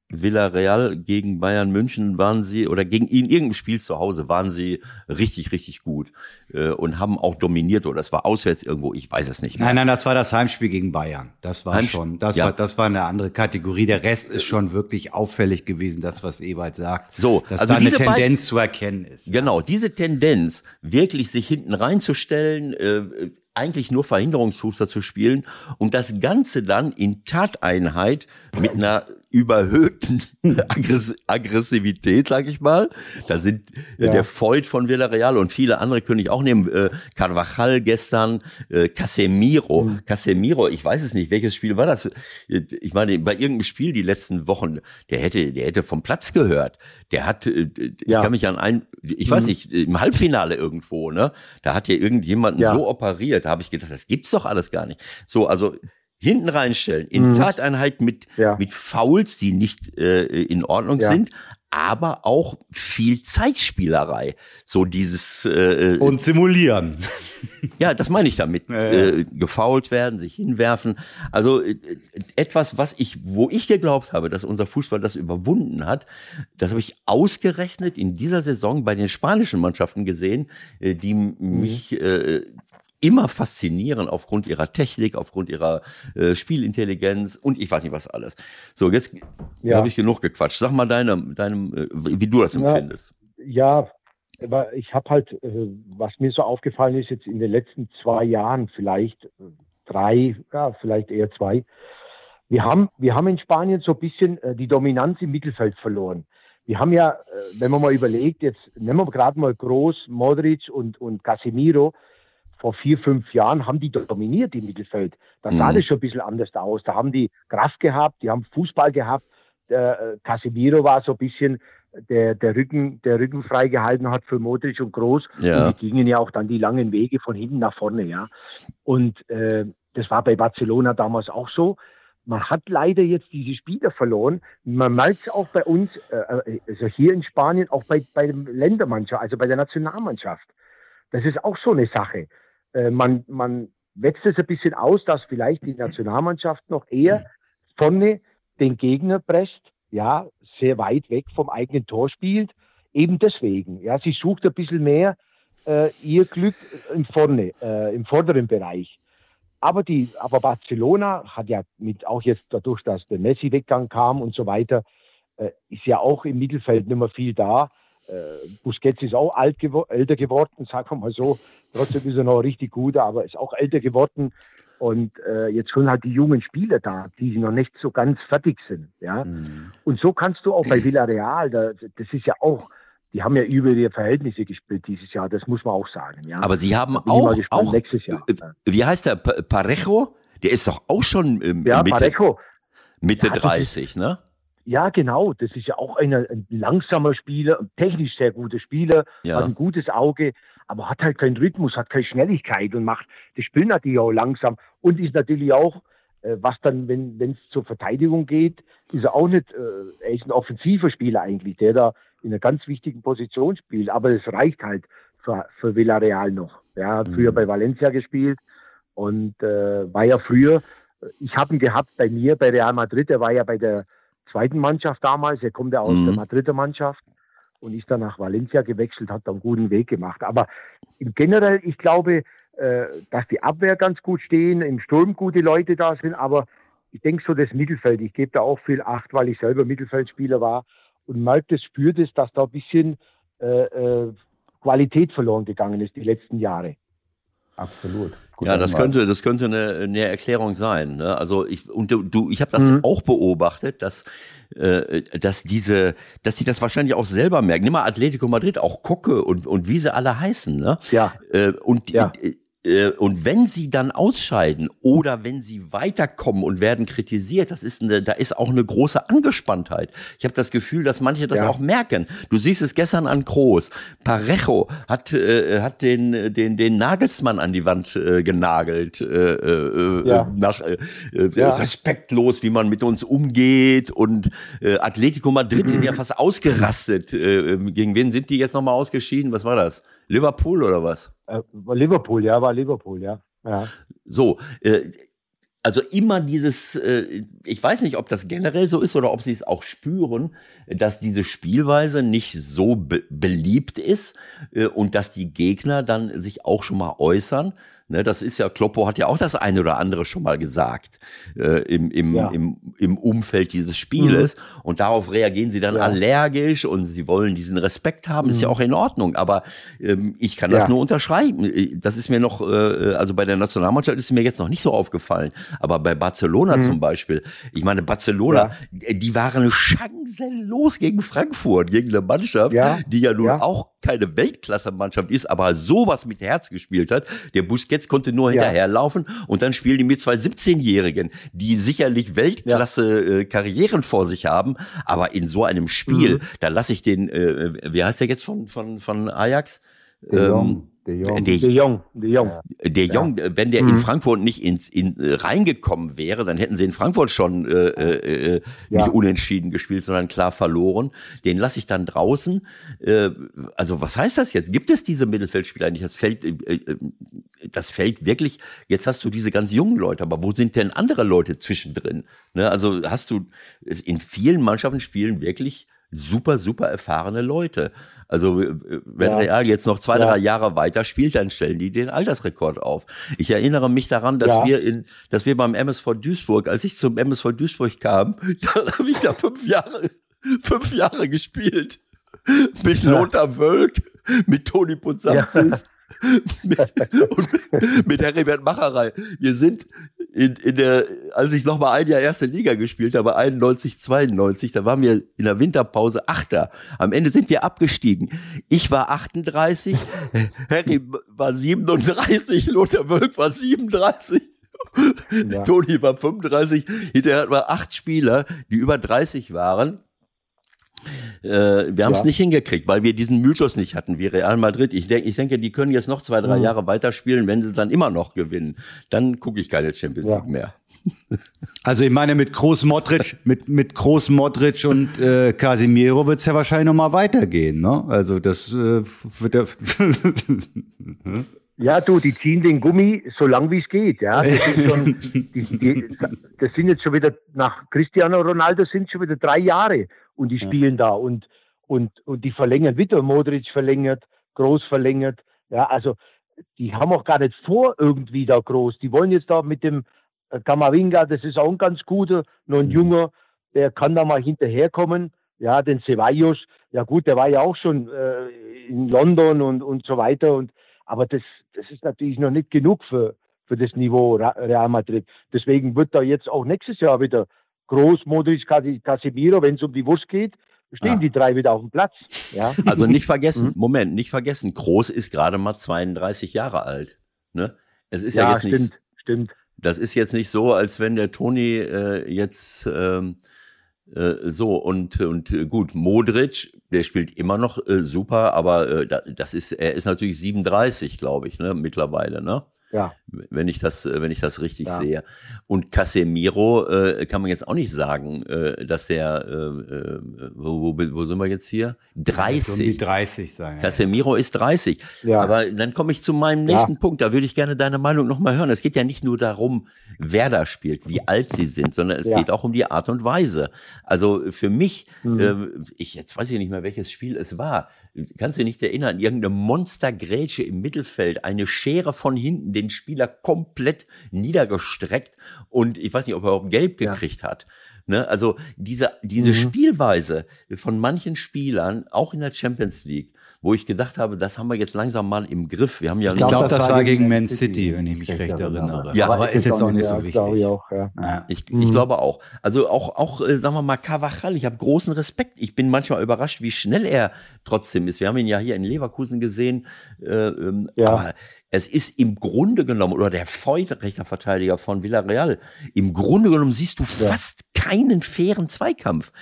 Villarreal gegen Bayern München waren sie, oder gegen ihn irgendein Spiel zu Hause waren sie richtig, richtig gut äh, und haben auch dominiert oder es war auswärts irgendwo, ich weiß es nicht mehr. Nein, nein, das war das Heimspiel gegen Bayern. Das war Heimsp schon, das ja. war, das war eine andere Kategorie. Der Rest ist schon wirklich auffällig gewesen, das, was Ewald sagt. So, dass also da eine Tendenz zu erkennen ist. Genau, diese Tendenz, wirklich sich hinten reinzustellen, äh, eigentlich nur Verhinderungsfußball zu spielen und das Ganze dann in Tateinheit mit einer überhöhten Aggress Aggressivität, sag ich mal. Da sind äh, ja. der Voigt von Villarreal und viele andere könnte ich auch nehmen. Äh, Carvajal gestern, äh, Casemiro. Mhm. Casemiro, ich weiß es nicht, welches Spiel war das? Äh, ich meine, bei irgendeinem Spiel die letzten Wochen, der hätte, der hätte vom Platz gehört. Der hat, äh, ja. ich kann mich an ein, ich mhm. weiß nicht, im Halbfinale irgendwo, ne? Da hat ja irgendjemanden ja. so operiert. Da habe ich gedacht, das gibt's doch alles gar nicht. So, also hinten reinstellen, in mhm. Tateinheit mit, ja. mit Fouls, die nicht äh, in Ordnung ja. sind, aber auch viel Zeitspielerei. So dieses äh, äh und simulieren. Ja, das meine ich damit. Ja, äh, gefault werden, sich hinwerfen. Also äh, etwas, was ich, wo ich geglaubt habe, dass unser Fußball das überwunden hat, das habe ich ausgerechnet in dieser Saison bei den spanischen Mannschaften gesehen, äh, die mhm. mich äh, immer faszinieren aufgrund ihrer Technik, aufgrund ihrer äh, Spielintelligenz und ich weiß nicht was alles. So, jetzt ja. habe ich genug gequatscht. Sag mal deine, deinem, äh, wie du das empfindest. Ja, ja ich habe halt, äh, was mir so aufgefallen ist, jetzt in den letzten zwei Jahren, vielleicht äh, drei, ja, vielleicht eher zwei, wir haben, wir haben in Spanien so ein bisschen äh, die Dominanz im Mittelfeld verloren. Wir haben ja, äh, wenn man mal überlegt, jetzt nehmen wir gerade mal Groß, Modric und, und Casemiro, vor vier, fünf Jahren haben die dominiert im Mittelfeld. Da sah mhm. das schon ein bisschen anders aus. Da haben die Kraft gehabt, die haben Fußball gehabt. Der, äh, Casemiro war so ein bisschen der, der Rücken, der Rücken freigehalten hat für Modric und Groß. Ja. Und die gingen ja auch dann die langen Wege von hinten nach vorne, ja. Und äh, das war bei Barcelona damals auch so. Man hat leider jetzt diese Spieler verloren. Man merkt es auch bei uns, äh, äh, also hier in Spanien, auch bei, bei der Ländermannschaft, also bei der Nationalmannschaft. Das ist auch so eine Sache. Äh, man, man wetzt es ein bisschen aus, dass vielleicht die Nationalmannschaft noch eher vorne den Gegner presst, ja, sehr weit weg vom eigenen Tor spielt. Eben deswegen. Ja, sie sucht ein bisschen mehr äh, ihr Glück im vorne, äh, im vorderen Bereich. Aber die, aber Barcelona hat ja mit auch jetzt dadurch, dass der Messi-Weggang kam und so weiter, äh, ist ja auch im Mittelfeld nicht mehr viel da. Äh, Busquets ist auch alt gewo älter geworden, sagen wir mal so. Trotzdem ist er noch richtig gut, aber ist auch älter geworden. Und äh, jetzt kommen halt die jungen Spieler da, die noch nicht so ganz fertig sind. Ja? Mhm. Und so kannst du auch bei Villarreal, da, das ist ja auch, die haben ja über ihre Verhältnisse gespielt dieses Jahr, das muss man auch sagen. Ja? Aber sie haben auch, auch nächstes Jahr. Äh, wie heißt der, Parejo? Der ist doch auch schon ähm, ja, Mitte, Parejo. Mitte ja, 30, ist, ne? Ja, genau. Das ist ja auch eine, ein langsamer Spieler, ein technisch sehr guter Spieler, ja. hat ein gutes Auge, aber hat halt keinen Rhythmus, hat keine Schnelligkeit und macht das Spiel natürlich auch langsam und ist natürlich auch, äh, was dann, wenn es zur Verteidigung geht, ist er auch nicht, äh, er ist ein offensiver Spieler eigentlich, der da in einer ganz wichtigen Position spielt, aber es reicht halt für, für Villarreal noch. Ja, hat mhm. früher bei Valencia gespielt und äh, war ja früher, ich habe ihn gehabt bei mir, bei Real Madrid, er war ja bei der zweiten Mannschaft damals. Er kommt ja aus mhm. der Madrider Mannschaft und ist dann nach Valencia gewechselt, hat da einen guten Weg gemacht. Aber im generell, ich glaube, äh, dass die Abwehr ganz gut stehen, im Sturm gute Leute da sind, aber ich denke so das Mittelfeld, ich gebe da auch viel Acht, weil ich selber Mittelfeldspieler war und merkt es, spürt es, dass da ein bisschen äh, äh, Qualität verloren gegangen ist die letzten Jahre. Absolut. Gut ja, das könnte, das könnte eine, eine Erklärung sein. Ne? Also ich und du, ich habe das mhm. auch beobachtet, dass äh, dass diese, dass die das wahrscheinlich auch selber merken. Nimm mal Atletico Madrid, auch gucke und und wie sie alle heißen. Ne? Ja. Äh, und ja. Äh, und wenn sie dann ausscheiden oder wenn sie weiterkommen und werden kritisiert, das ist eine, da ist auch eine große Angespanntheit. Ich habe das Gefühl, dass manche das ja. auch merken. Du siehst es gestern an Groß. Parejo hat äh, hat den den den Nagelsmann an die Wand äh, genagelt äh, äh, ja. nach äh, äh, ja. respektlos, wie man mit uns umgeht und äh, Atletico Madrid mhm. sind ja fast ausgerastet. Äh, gegen wen sind die jetzt nochmal ausgeschieden? Was war das? Liverpool oder was? Äh, Liverpool, ja, war Liverpool, ja. ja. So, äh, also immer dieses, äh, ich weiß nicht, ob das generell so ist oder ob sie es auch spüren, dass diese Spielweise nicht so be beliebt ist äh, und dass die Gegner dann sich auch schon mal äußern. Ne, das ist ja, Kloppo hat ja auch das eine oder andere schon mal gesagt äh, im, im, ja. im, im Umfeld dieses Spieles. Mhm. Und darauf reagieren sie dann ja. allergisch und sie wollen diesen Respekt haben. Mhm. Ist ja mhm. auch in Ordnung. Aber ähm, ich kann das ja. nur unterschreiben. Äh, das ist mir noch, äh, also bei der Nationalmannschaft ist mir jetzt noch nicht so aufgefallen. Aber bei Barcelona mhm. zum Beispiel, ich meine, Barcelona, die waren chancenlos gegen Frankfurt, gegen eine Mannschaft, die ja nun auch keine Weltklasse-Mannschaft ist, aber sowas mit Herz gespielt hat. Der Busquets konnte nur ja. hinterherlaufen und dann spielen die mit zwei 17-Jährigen, die sicherlich Weltklasse-Karrieren äh, vor sich haben, aber in so einem Spiel, mhm. da lasse ich den, äh, wie heißt der jetzt von, von, von Ajax? Ähm, De Jong. De, De Jong. De Jong. De Jong, ja. wenn der mhm. in Frankfurt nicht ins, in, äh, reingekommen wäre, dann hätten sie in Frankfurt schon äh, äh, äh ja. nicht unentschieden gespielt, sondern klar verloren. Den lasse ich dann draußen. Äh, also was heißt das jetzt? Gibt es diese Mittelfeldspieler nicht? Das fällt, äh, äh, das fällt wirklich, jetzt hast du diese ganz jungen Leute, aber wo sind denn andere Leute zwischendrin? Ne? Also hast du in vielen Mannschaften spielen wirklich super, super erfahrene Leute. Also wenn ja. Real jetzt noch zwei, ja. drei Jahre weiter spielt, dann stellen die den Altersrekord auf. Ich erinnere mich daran, dass ja. wir in, dass wir beim MSV Duisburg, als ich zum MSV Duisburg kam, dann habe ich da fünf Jahre, fünf Jahre gespielt. Mit Lothar Wölk, mit Toni Puzanzis mit, und mit Heribert Macherei. Wir sind in, in der, als ich noch mal ein Jahr erste Liga gespielt habe, 91, 92, da waren wir in der Winterpause Achter. Am Ende sind wir abgestiegen. Ich war 38, Harry war 37, Lothar Wölk war 37. Ja. Toni war 35, hinterher hatten wir acht Spieler, die über 30 waren wir haben es ja. nicht hingekriegt, weil wir diesen Mythos nicht hatten wie Real Madrid. Ich, denk, ich denke, die können jetzt noch zwei, drei mhm. Jahre weiterspielen, wenn sie dann immer noch gewinnen. Dann gucke ich keine Champions League ja. mehr. Also ich meine, mit Groß Modric, mit, mit Groß Modric und äh, Casimiro wird es ja wahrscheinlich noch mal weitergehen, ne? Also das äh, wird ja. Ja, du, die ziehen den Gummi so lang wie es geht. Ja, das, schon, die, die, das, sind jetzt schon wieder nach Cristiano Ronaldo sind schon wieder drei Jahre und die spielen da und und und die verlängern wieder Modric verlängert, Groß verlängert. Ja, also die haben auch gar nicht vor irgendwie da groß. Die wollen jetzt da mit dem Kamavinga, äh, das ist auch ein ganz guter, nur ein mhm. junger, der kann da mal hinterherkommen. Ja, den Ceballos, ja gut, der war ja auch schon äh, in London und, und so weiter. Und, aber das, das ist natürlich noch nicht genug für, für das Niveau Real Madrid. Deswegen wird da jetzt auch nächstes Jahr wieder Groß, Modric, Casemiro, wenn es um die Wurst geht, stehen ah. die drei wieder auf dem Platz. Ja? Also nicht vergessen, mhm. Moment, nicht vergessen, Groß ist gerade mal 32 Jahre alt. Ne? Es ist ja, ja jetzt stimmt, nicht, stimmt. Das ist jetzt nicht so, als wenn der Toni äh, jetzt ähm, äh, so und und äh, gut Modric, der spielt immer noch äh, super, aber äh, das ist er ist natürlich 37, glaube ich, ne mittlerweile, ne? Ja. Wenn ich das, äh, wenn ich das richtig ja. sehe. Und Casemiro äh, kann man jetzt auch nicht sagen, äh, dass der, äh, äh wo, wo, wo sind wir jetzt hier? 30. Um die 30 sein. Casemiro ja. ist 30. Ja. Aber dann komme ich zu meinem nächsten ja. Punkt. Da würde ich gerne deine Meinung nochmal hören. Es geht ja nicht nur darum, wer da spielt, wie alt sie sind, sondern es geht auch um die Art und Weise. Also für mich, mhm. äh, ich jetzt weiß ich nicht mehr, welches Spiel es war. Kannst du dich nicht erinnern? Irgendeine Monstergrätsche im Mittelfeld, eine Schere von hinten, den Spieler komplett niedergestreckt und ich weiß nicht, ob er auch gelb gekriegt ja. hat. Ne? Also diese, diese mhm. Spielweise von manchen Spielern, auch in der Champions League, wo ich gedacht habe, das haben wir jetzt langsam mal im Griff. Wir haben ja ich glaube, das, das, war gegen Man City, City wenn ich mich ich recht erinnere. Ja, aber ist jetzt auch nicht so wichtig. Ich, auch, ja. ich, ich glaube auch. Also auch, auch äh, sagen wir mal, Cavachal, ich habe großen Respekt. Ich bin manchmal überrascht, wie schnell er trotzdem ist. Wir haben ihn ja hier in Leverkusen gesehen. Äh, ähm, ja. Aber es ist im Grunde genommen, oder der Feudrechter von Villarreal, im Grunde genommen siehst du ja. fast keinen fairen Zweikampf.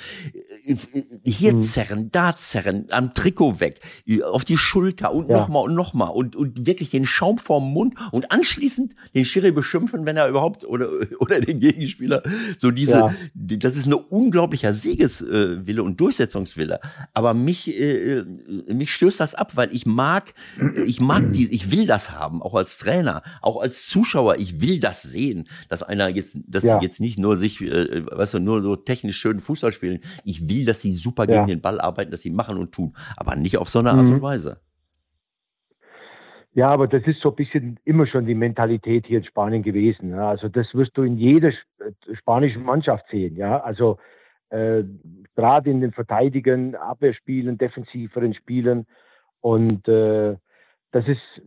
Hier mhm. zerren, da zerren, am Trikot weg, auf die Schulter und ja. nochmal und nochmal und, und wirklich den Schaum vorm Mund und anschließend den Schiri beschimpfen, wenn er überhaupt oder, oder den Gegenspieler so diese, ja. das ist ein unglaublicher Siegeswille und Durchsetzungswille. Aber mich, äh, äh, mich stößt das ab, weil ich mag, ich mag die, ich will das haben, auch als Trainer, auch als Zuschauer. Ich will das sehen, dass einer jetzt, dass ja. die jetzt nicht nur sich, äh, weißt du, nur so technisch schönen Fußball spielen. Ich will, dass sie super gegen ja. den Ball arbeiten, dass sie machen und tun, aber nicht auf so eine Art mhm. und Weise. Ja, aber das ist so ein bisschen immer schon die Mentalität hier in Spanien gewesen. Also das wirst du in jeder spanischen Mannschaft sehen. Ja, also äh, gerade in den Verteidigern, Abwehrspielen, defensiveren Spielen und äh, das ist,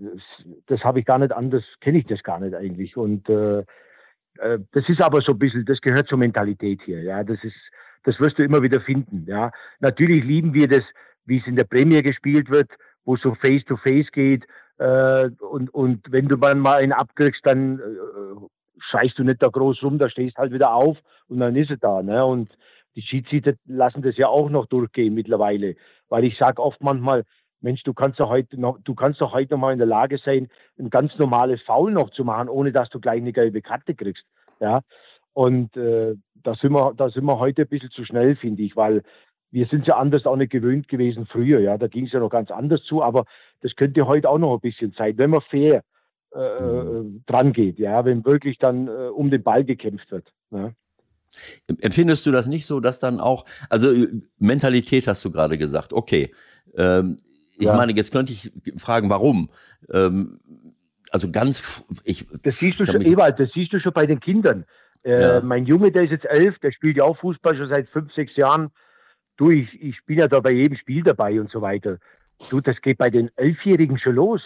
das habe ich gar nicht anders, kenne ich das gar nicht eigentlich. Und äh, äh, das ist aber so ein bisschen, das gehört zur Mentalität hier. Ja, das ist, das wirst du immer wieder finden. Ja, natürlich lieben wir das, wie es in der Premier gespielt wird, wo es so Face to Face geht. Äh, und und wenn du dann mal einen abkriegst, dann äh, scheißt du nicht da groß rum, da stehst halt wieder auf und dann ist er da. Ne? Und die Schiedsrichter lassen das ja auch noch durchgehen mittlerweile, weil ich sage oft manchmal, Mensch, du kannst doch heute noch, du kannst doch heute noch mal in der Lage sein, ein ganz normales Foul noch zu machen, ohne dass du gleich eine gelbe Karte kriegst. Ja. Und äh, da sind wir, da sind wir heute ein bisschen zu schnell, finde ich, weil wir sind ja anders auch nicht gewöhnt gewesen früher. Ja, da ging es ja noch ganz anders zu, aber das könnte heute auch noch ein bisschen sein, wenn man fair äh, äh dran geht, ja, wenn wirklich dann äh, um den Ball gekämpft wird. Ja. Empfindest du das nicht so, dass dann auch, also äh, Mentalität hast du gerade gesagt, okay, ähm, ich ja. meine, jetzt könnte ich fragen, warum? Ähm, also ganz, ich. Das siehst du schon, Ewald, das siehst du schon bei den Kindern. Äh, ja. Mein Junge, der ist jetzt elf, der spielt ja auch Fußball schon seit fünf, sechs Jahren. Du, ich, ich bin ja da bei jedem Spiel dabei und so weiter. Du, das geht bei den Elfjährigen schon los.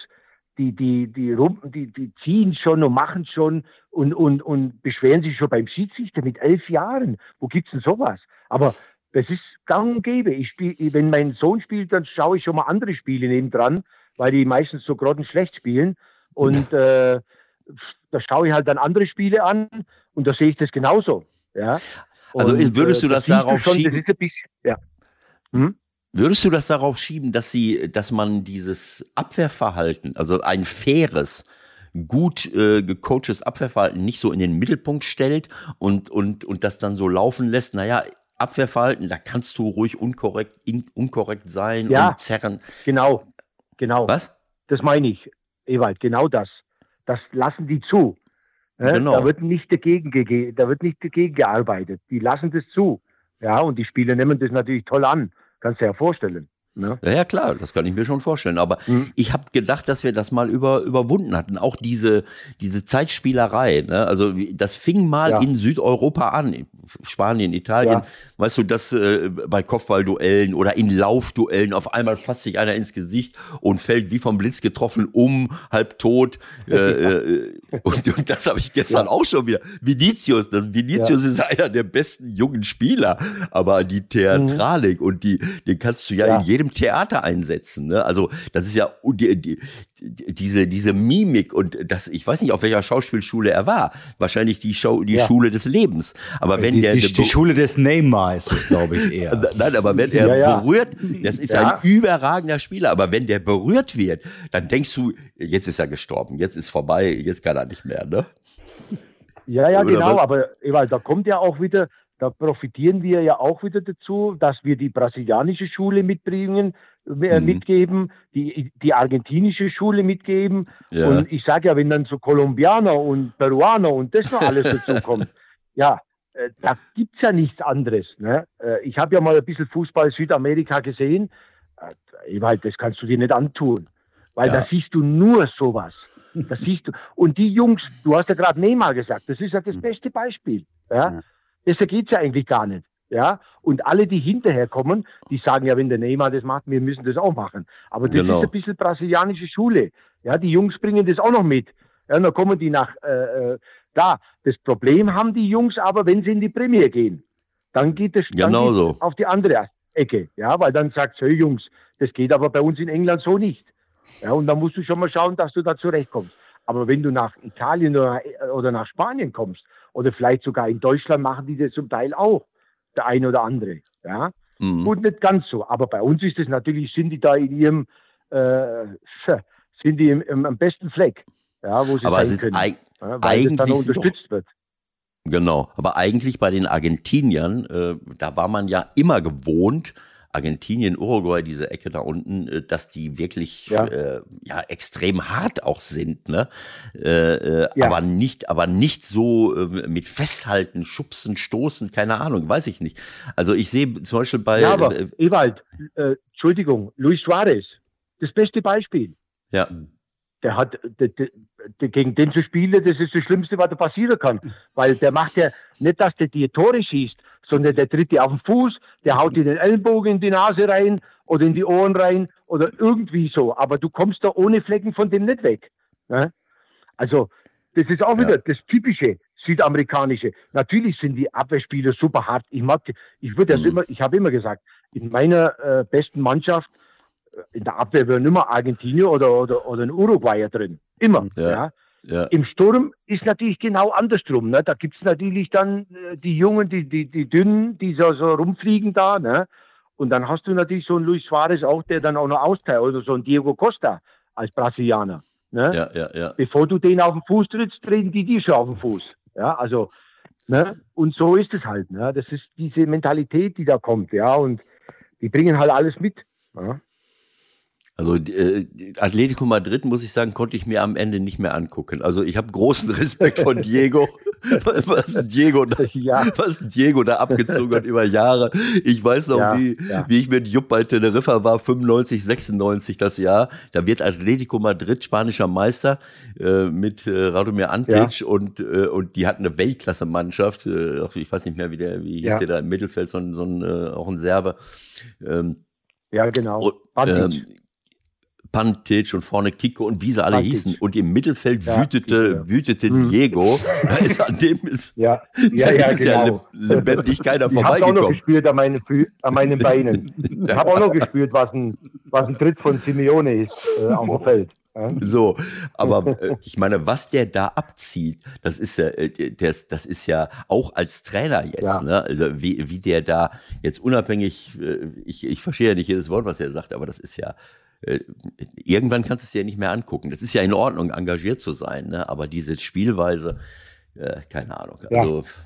Die, die, die, Rumpen, die, die ziehen schon und machen schon und, und, und beschweren sich schon beim Schiedsrichter mit elf Jahren. Wo gibt's denn sowas? Aber das ist gang und gäbe. Ich spiel, wenn mein Sohn spielt, dann schaue ich schon mal andere Spiele nebendran, weil die meistens so grottenschlecht spielen. Und äh, da schaue ich halt dann andere Spiele an und da sehe ich das genauso. Ja. Also und, würdest du das, äh, das darauf schon, schieben? Das bisschen, ja. Hm? Würdest du das darauf schieben, dass sie, dass man dieses Abwehrverhalten, also ein faires, gut äh, gecoachtes Abwehrverhalten nicht so in den Mittelpunkt stellt und, und, und das dann so laufen lässt, naja, Abwehrverhalten, da kannst du ruhig unkorrekt, in, unkorrekt sein ja, und zerren. Genau, genau. Was? Das meine ich. Ewald, genau das. Das lassen die zu. Ne? Genau. Da wird nicht dagegen gege- da wird nicht dagegen gearbeitet. Die lassen das zu. Ja, und die Spieler nehmen das natürlich toll an. Kannst du dir ja vorstellen. Ne? Ja, ja, klar, das kann ich mir schon vorstellen. Aber Mhm. ich habe gedacht, dass wir das mal über, überwunden hatten. Auch diese, diese Zeitspielerei. Ne? Also das fing mal Ja. in Südeuropa an. Spanien, Italien. Ja. Weißt du, dass äh, bei Kopfballduellen oder in Laufduellen auf einmal fasst sich einer ins Gesicht und fällt wie vom Blitz getroffen um, halb tot. Äh, äh, und, und das habe ich gestern auch schon wieder. Vinicius, das, Vinicius ist einer der besten jungen Spieler. Aber die Theatralik und die, den kannst du ja, Ja. in jedem Theater einsetzen. Ne? Also das ist ja die, die, die, diese, diese Mimik und das, ich weiß nicht, auf welcher Schauspielschule er war. Wahrscheinlich die, Schau, die Ja. Schule des Lebens. Aber wenn die, der die, die Schule des Neymar ist es, glaube ich, eher. Nein, aber wenn er Ja, ja. berührt, das ist ein überragender Spieler, aber wenn der berührt wird, dann denkst du, jetzt ist er gestorben, jetzt ist vorbei, jetzt kann er nicht mehr, ne? Ja, ja, genau, aber Ewald, da kommt ja auch wieder, da profitieren wir ja auch wieder dazu, dass wir die brasilianische Schule mitbringen, äh, Mhm. mitgeben, die, die argentinische Schule mitgeben. Ja. Und ich sage ja, wenn dann so Kolumbianer und Peruaner und das noch alles dazu kommt, ja, äh, da gibt's ja nichts anderes. Ne? Äh, Ich habe ja mal ein bisschen Fußball Südamerika gesehen. Äh, Ewald, das kannst du dir nicht antun. Weil Ja. da siehst du nur sowas. Das siehst du. Und die Jungs, du hast ja gerade Neymar gesagt, das ist ja das beste Beispiel. Ja? Besser geht's ja eigentlich gar nicht. Ja? Und alle, die hinterher kommen, die sagen ja, wenn der Neymar das macht, wir müssen das auch machen. Aber das Genau. ist ein bisschen brasilianische Schule. Ja, die Jungs bringen das auch noch mit. Ja, und dann kommen die nach äh, äh, da. Das Problem haben die Jungs aber, wenn sie in die Premier gehen. Dann geht es dann Genau so. auf die andere Ecke. Ja, weil dann sagst du, hey Jungs, das geht aber bei uns in England so nicht. Ja, und dann musst du schon mal schauen, dass du da zurechtkommst. Aber wenn du nach Italien oder, oder nach Spanien kommst, oder vielleicht sogar in Deutschland machen die das zum Teil auch, der eine oder andere. Ja, Mhm. gut, nicht ganz so. Aber bei uns ist es natürlich, sind die da in ihrem, äh, sind die im, im, am besten Fleck, ja, wo sie Aber es sein können. eig ja, weil eigentlich dann unterstützt wird. Genau, aber eigentlich bei den Argentiniern, äh, da war man ja immer gewohnt, Argentinien, Uruguay, diese Ecke da unten, äh, dass die wirklich Ja. Äh, ja extrem hart auch sind, ne? Äh, äh, Ja. Aber nicht, aber nicht so äh, mit Festhalten, Schubsen, Stoßen, keine Ahnung, weiß ich nicht. Also ich sehe zum Beispiel bei Ja, aber äh, Ewald, äh, Entschuldigung, Luis Suarez, das beste Beispiel. ja, der hat der, der, der, gegen den zu spielen, das ist das Schlimmste, was da passieren kann. Weil der macht ja nicht, dass der die Tore schießt, sondern der tritt dir auf den Fuß, der haut dir den Ellenbogen in die Nase rein oder in die Ohren rein oder irgendwie so. Aber du kommst da ohne Flecken von dem nicht weg. Ne? Also, das ist auch Ja. wieder das typische südamerikanische. Natürlich sind die Abwehrspieler super hart. Ich mag, ich würde das Mhm. immer, ich habe immer gesagt, in meiner äh, besten Mannschaft äh, in der Abwehr wäre immer Argentinier oder, oder, oder ein Uruguayer drin. Immer. Ja. Ja. Ja, Im Sturm ist natürlich genau andersrum. Ne? Da gibt es natürlich dann äh, die Jungen, die, die, die Dünnen, die so, so rumfliegen da. Ne? Und dann hast du natürlich so einen Luis Suarez auch, der dann auch noch austeilt. Oder so einen Diego Costa als Brasilianer. Ne? ja, ja, ja. Bevor du den auf den Fuß trittst, treten die dir schon auf den Fuß. Ja, also, ne? Und so ist es halt. Ne? Das ist diese Mentalität, die da kommt. Ja, und die bringen halt alles mit. Ja? Also äh, Atletico Madrid, muss ich sagen, konnte ich mir am Ende nicht mehr angucken. Also ich habe großen Respekt von Diego, was Diego, da, Ja. was Diego da abgezogen hat über Jahre. Ich weiß noch, Ja, wie, ja. wie ich mit Jupp bei Teneriffa war, 95, 96 das Jahr. Da wird Atletico Madrid spanischer Meister äh, mit äh, Radomir Antic und, äh, und die hatten eine Weltklasse-Mannschaft. Äh, ich weiß nicht mehr, wie der, wie hieß der da im Mittelfeld, so ein, so ein äh, auch ein Serbe. Ähm, Ja, genau. und, ähm, Pantic und vorne Kiko und wie sie alle Pantic. hießen. Und im Mittelfeld Ja, wütete, ja. wütete Mhm. Diego. Da ist an dem ist, Ja, ja, ja, ist ja genau. le- lebendig keiner Ich habe auch noch vorbeigekommen. gespürt an meinen, Fü an meinen Beinen. Ich habe auch noch gespürt, was ein, was ein Tritt von Simeone ist äh, auf dem Feld. Ja? So, aber äh, ich meine, was der da abzieht, das ist ja, äh, der, das ist ja auch als Trainer jetzt, Ja. ne? Also wie, wie der da jetzt unabhängig, äh, ich, ich verstehe ja nicht jedes Wort, was er sagt, aber das ist ja, irgendwann kannst du es dir ja nicht mehr angucken. Das ist ja in Ordnung, engagiert zu sein, ne? Aber diese Spielweise, äh, keine Ahnung. Ja. Also weiß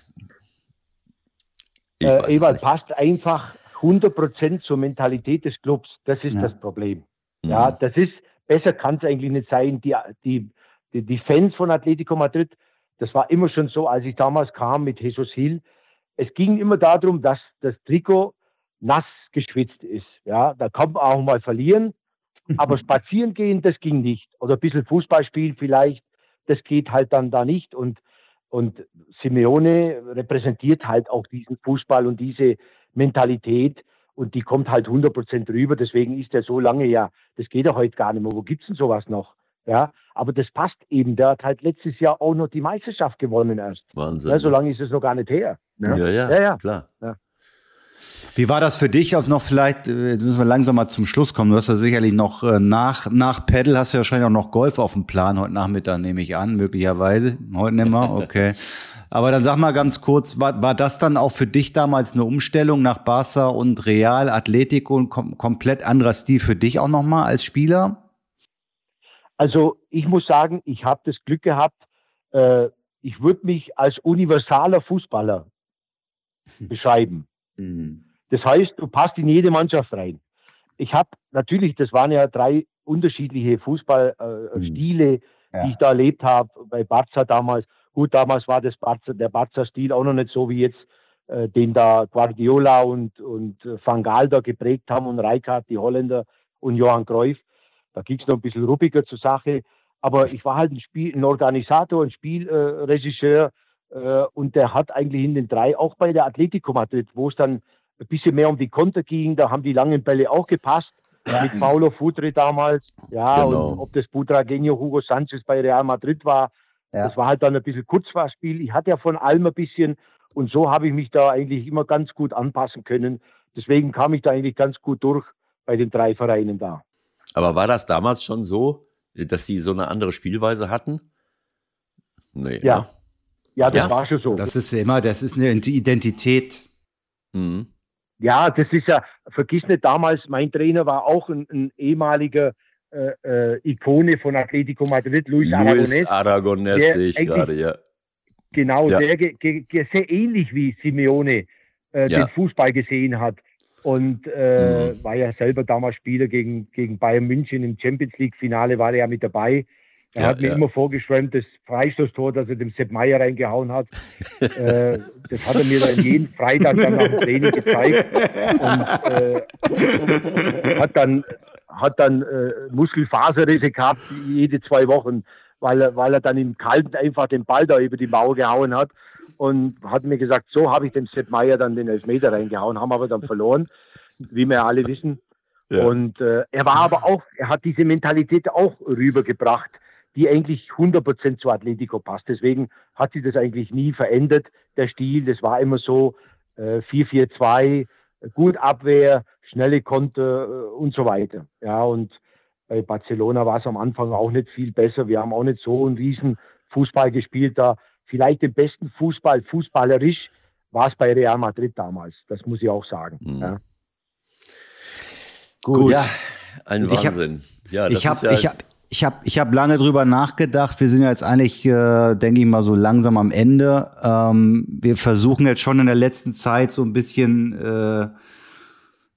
Äh, es Ewald passt einfach 100% zur Mentalität des Clubs. Das ist Ja. das Problem. Mhm. Ja, das ist besser kann es eigentlich nicht sein. Die, die, die, die Fans von Atletico Madrid, das war immer schon so, als ich damals kam mit Jesus Hill. Es ging immer darum, dass das Trikot nass geschwitzt ist. Ja, da kann man auch mal verlieren, aber spazieren gehen, das ging nicht. Oder ein bisschen Fußball spielen vielleicht, das geht halt dann da nicht. Und, und Simeone repräsentiert halt auch diesen Fußball und diese Mentalität und die kommt halt 100 Prozent rüber. Deswegen ist er so lange ja, das geht ja heute gar nicht mehr. Wo gibt's denn sowas noch? Ja, aber das passt eben. Der hat halt letztes Jahr auch noch die Meisterschaft gewonnen erst. Wahnsinn. Ja, so lange ist es noch gar nicht her. Ja, ja, ja, ja, ja. klar. Ja. Wie war das für dich auch noch vielleicht, äh, jetzt müssen wir langsam mal zum Schluss kommen. Du hast ja sicherlich noch äh, nach, nach Pedal hast du ja wahrscheinlich auch noch Golf auf dem Plan heute Nachmittag, nehme ich an, möglicherweise. Heute nicht mehr, okay. Aber dann sag mal ganz kurz, war, war das dann auch für dich damals eine Umstellung nach Barca und Real, Atletico, ein kom komplett anderer Stil für dich auch nochmal als Spieler? Also ich muss sagen, ich habe das Glück gehabt, äh, ich würde mich als universaler Fußballer beschreiben. Mhm. Das heißt, du passt in jede Mannschaft rein. Ich habe natürlich, das waren ja drei unterschiedliche Fußballstile, äh, Ja. die ich da erlebt habe, bei Barca damals. Gut, damals war das Barca, der Barca-Stil auch noch nicht so wie jetzt, äh, den da Guardiola und, und äh, Van Gaal da geprägt haben und Rijkaard, die Holländer und Johann Cruyff. Da ging es noch ein bisschen ruppiger zur Sache. Aber ich war halt ein, Spiel, ein Organisator, ein Spielregisseur äh, und der hat eigentlich in den drei, auch bei der Atletico Madrid, wo es dann ein bisschen mehr um die Konter ging, da haben die langen Bälle auch gepasst. Mit Paulo Futre damals, ja, Genau. und ob das Butragueño, Hugo Sanchez bei Real Madrid war, Ja. das war halt dann ein bisschen Kurzfahrspiel. Ich hatte ja von allem ein bisschen und so habe ich mich da eigentlich immer ganz gut anpassen können. Deswegen kam ich da eigentlich ganz gut durch bei den drei Vereinen da. Aber war das damals schon so, dass die so eine andere Spielweise hatten? Nee. Ja. Ja, das Ja, war schon so. Das ist immer, das ist eine Identität. Mhm. Ja, das ist ja, vergiss nicht, damals, mein Trainer war auch ein, ein ehemaliger äh, äh, Ikone von Atletico Madrid, Luis, Luis Aragonés. Aragonés sehe ich gerade, ja. Genau, Ja. der sehr ähnlich wie Simeone äh, Ja. den Fußball gesehen hat. Und äh, Mhm. war ja selber damals Spieler gegen, gegen Bayern München im Champions League-Finale, war er ja mit dabei. Er Ja, hat mir ja. immer vorgeschwemmt, das Freistoßtor, das er dem Sepp Meier reingehauen hat. äh, das hat er mir dann jeden Freitag dann dem Training gezeigt. Und äh, hat dann, hat dann äh, Muskelfaserrisse gehabt, jede zwei Wochen, weil er, weil er dann im Kalten einfach den Ball da über die Mauer gehauen hat. Und hat mir gesagt, so habe ich dem Sepp Meier dann den Elfmeter reingehauen, haben aber dann verloren, wie wir alle wissen. Ja. Und äh, er war aber auch, er hat diese Mentalität auch rübergebracht, die eigentlich 100% zu Atletico passt. Deswegen hat sich das eigentlich nie verändert, der Stil. Das war immer so äh, 4-4-2, gut Abwehr, schnelle Konter äh, und so weiter. Ja, und bei Barcelona war es am Anfang auch nicht viel besser. Wir haben auch nicht so einen riesen Fußball gespielt da. Vielleicht den besten Fußball, fußballerisch, war es bei Real Madrid damals. Das muss ich auch sagen. Mhm. Ja. Gut. Ja, ein Ich hab- Wahnsinn. ja, das ich habe ist ja, ich hab, ich hab, ich hab lange drüber nachgedacht. Wir sind ja jetzt eigentlich, äh, denke ich mal, so langsam am Ende. Ähm, wir versuchen jetzt schon in der letzten Zeit so ein bisschen äh,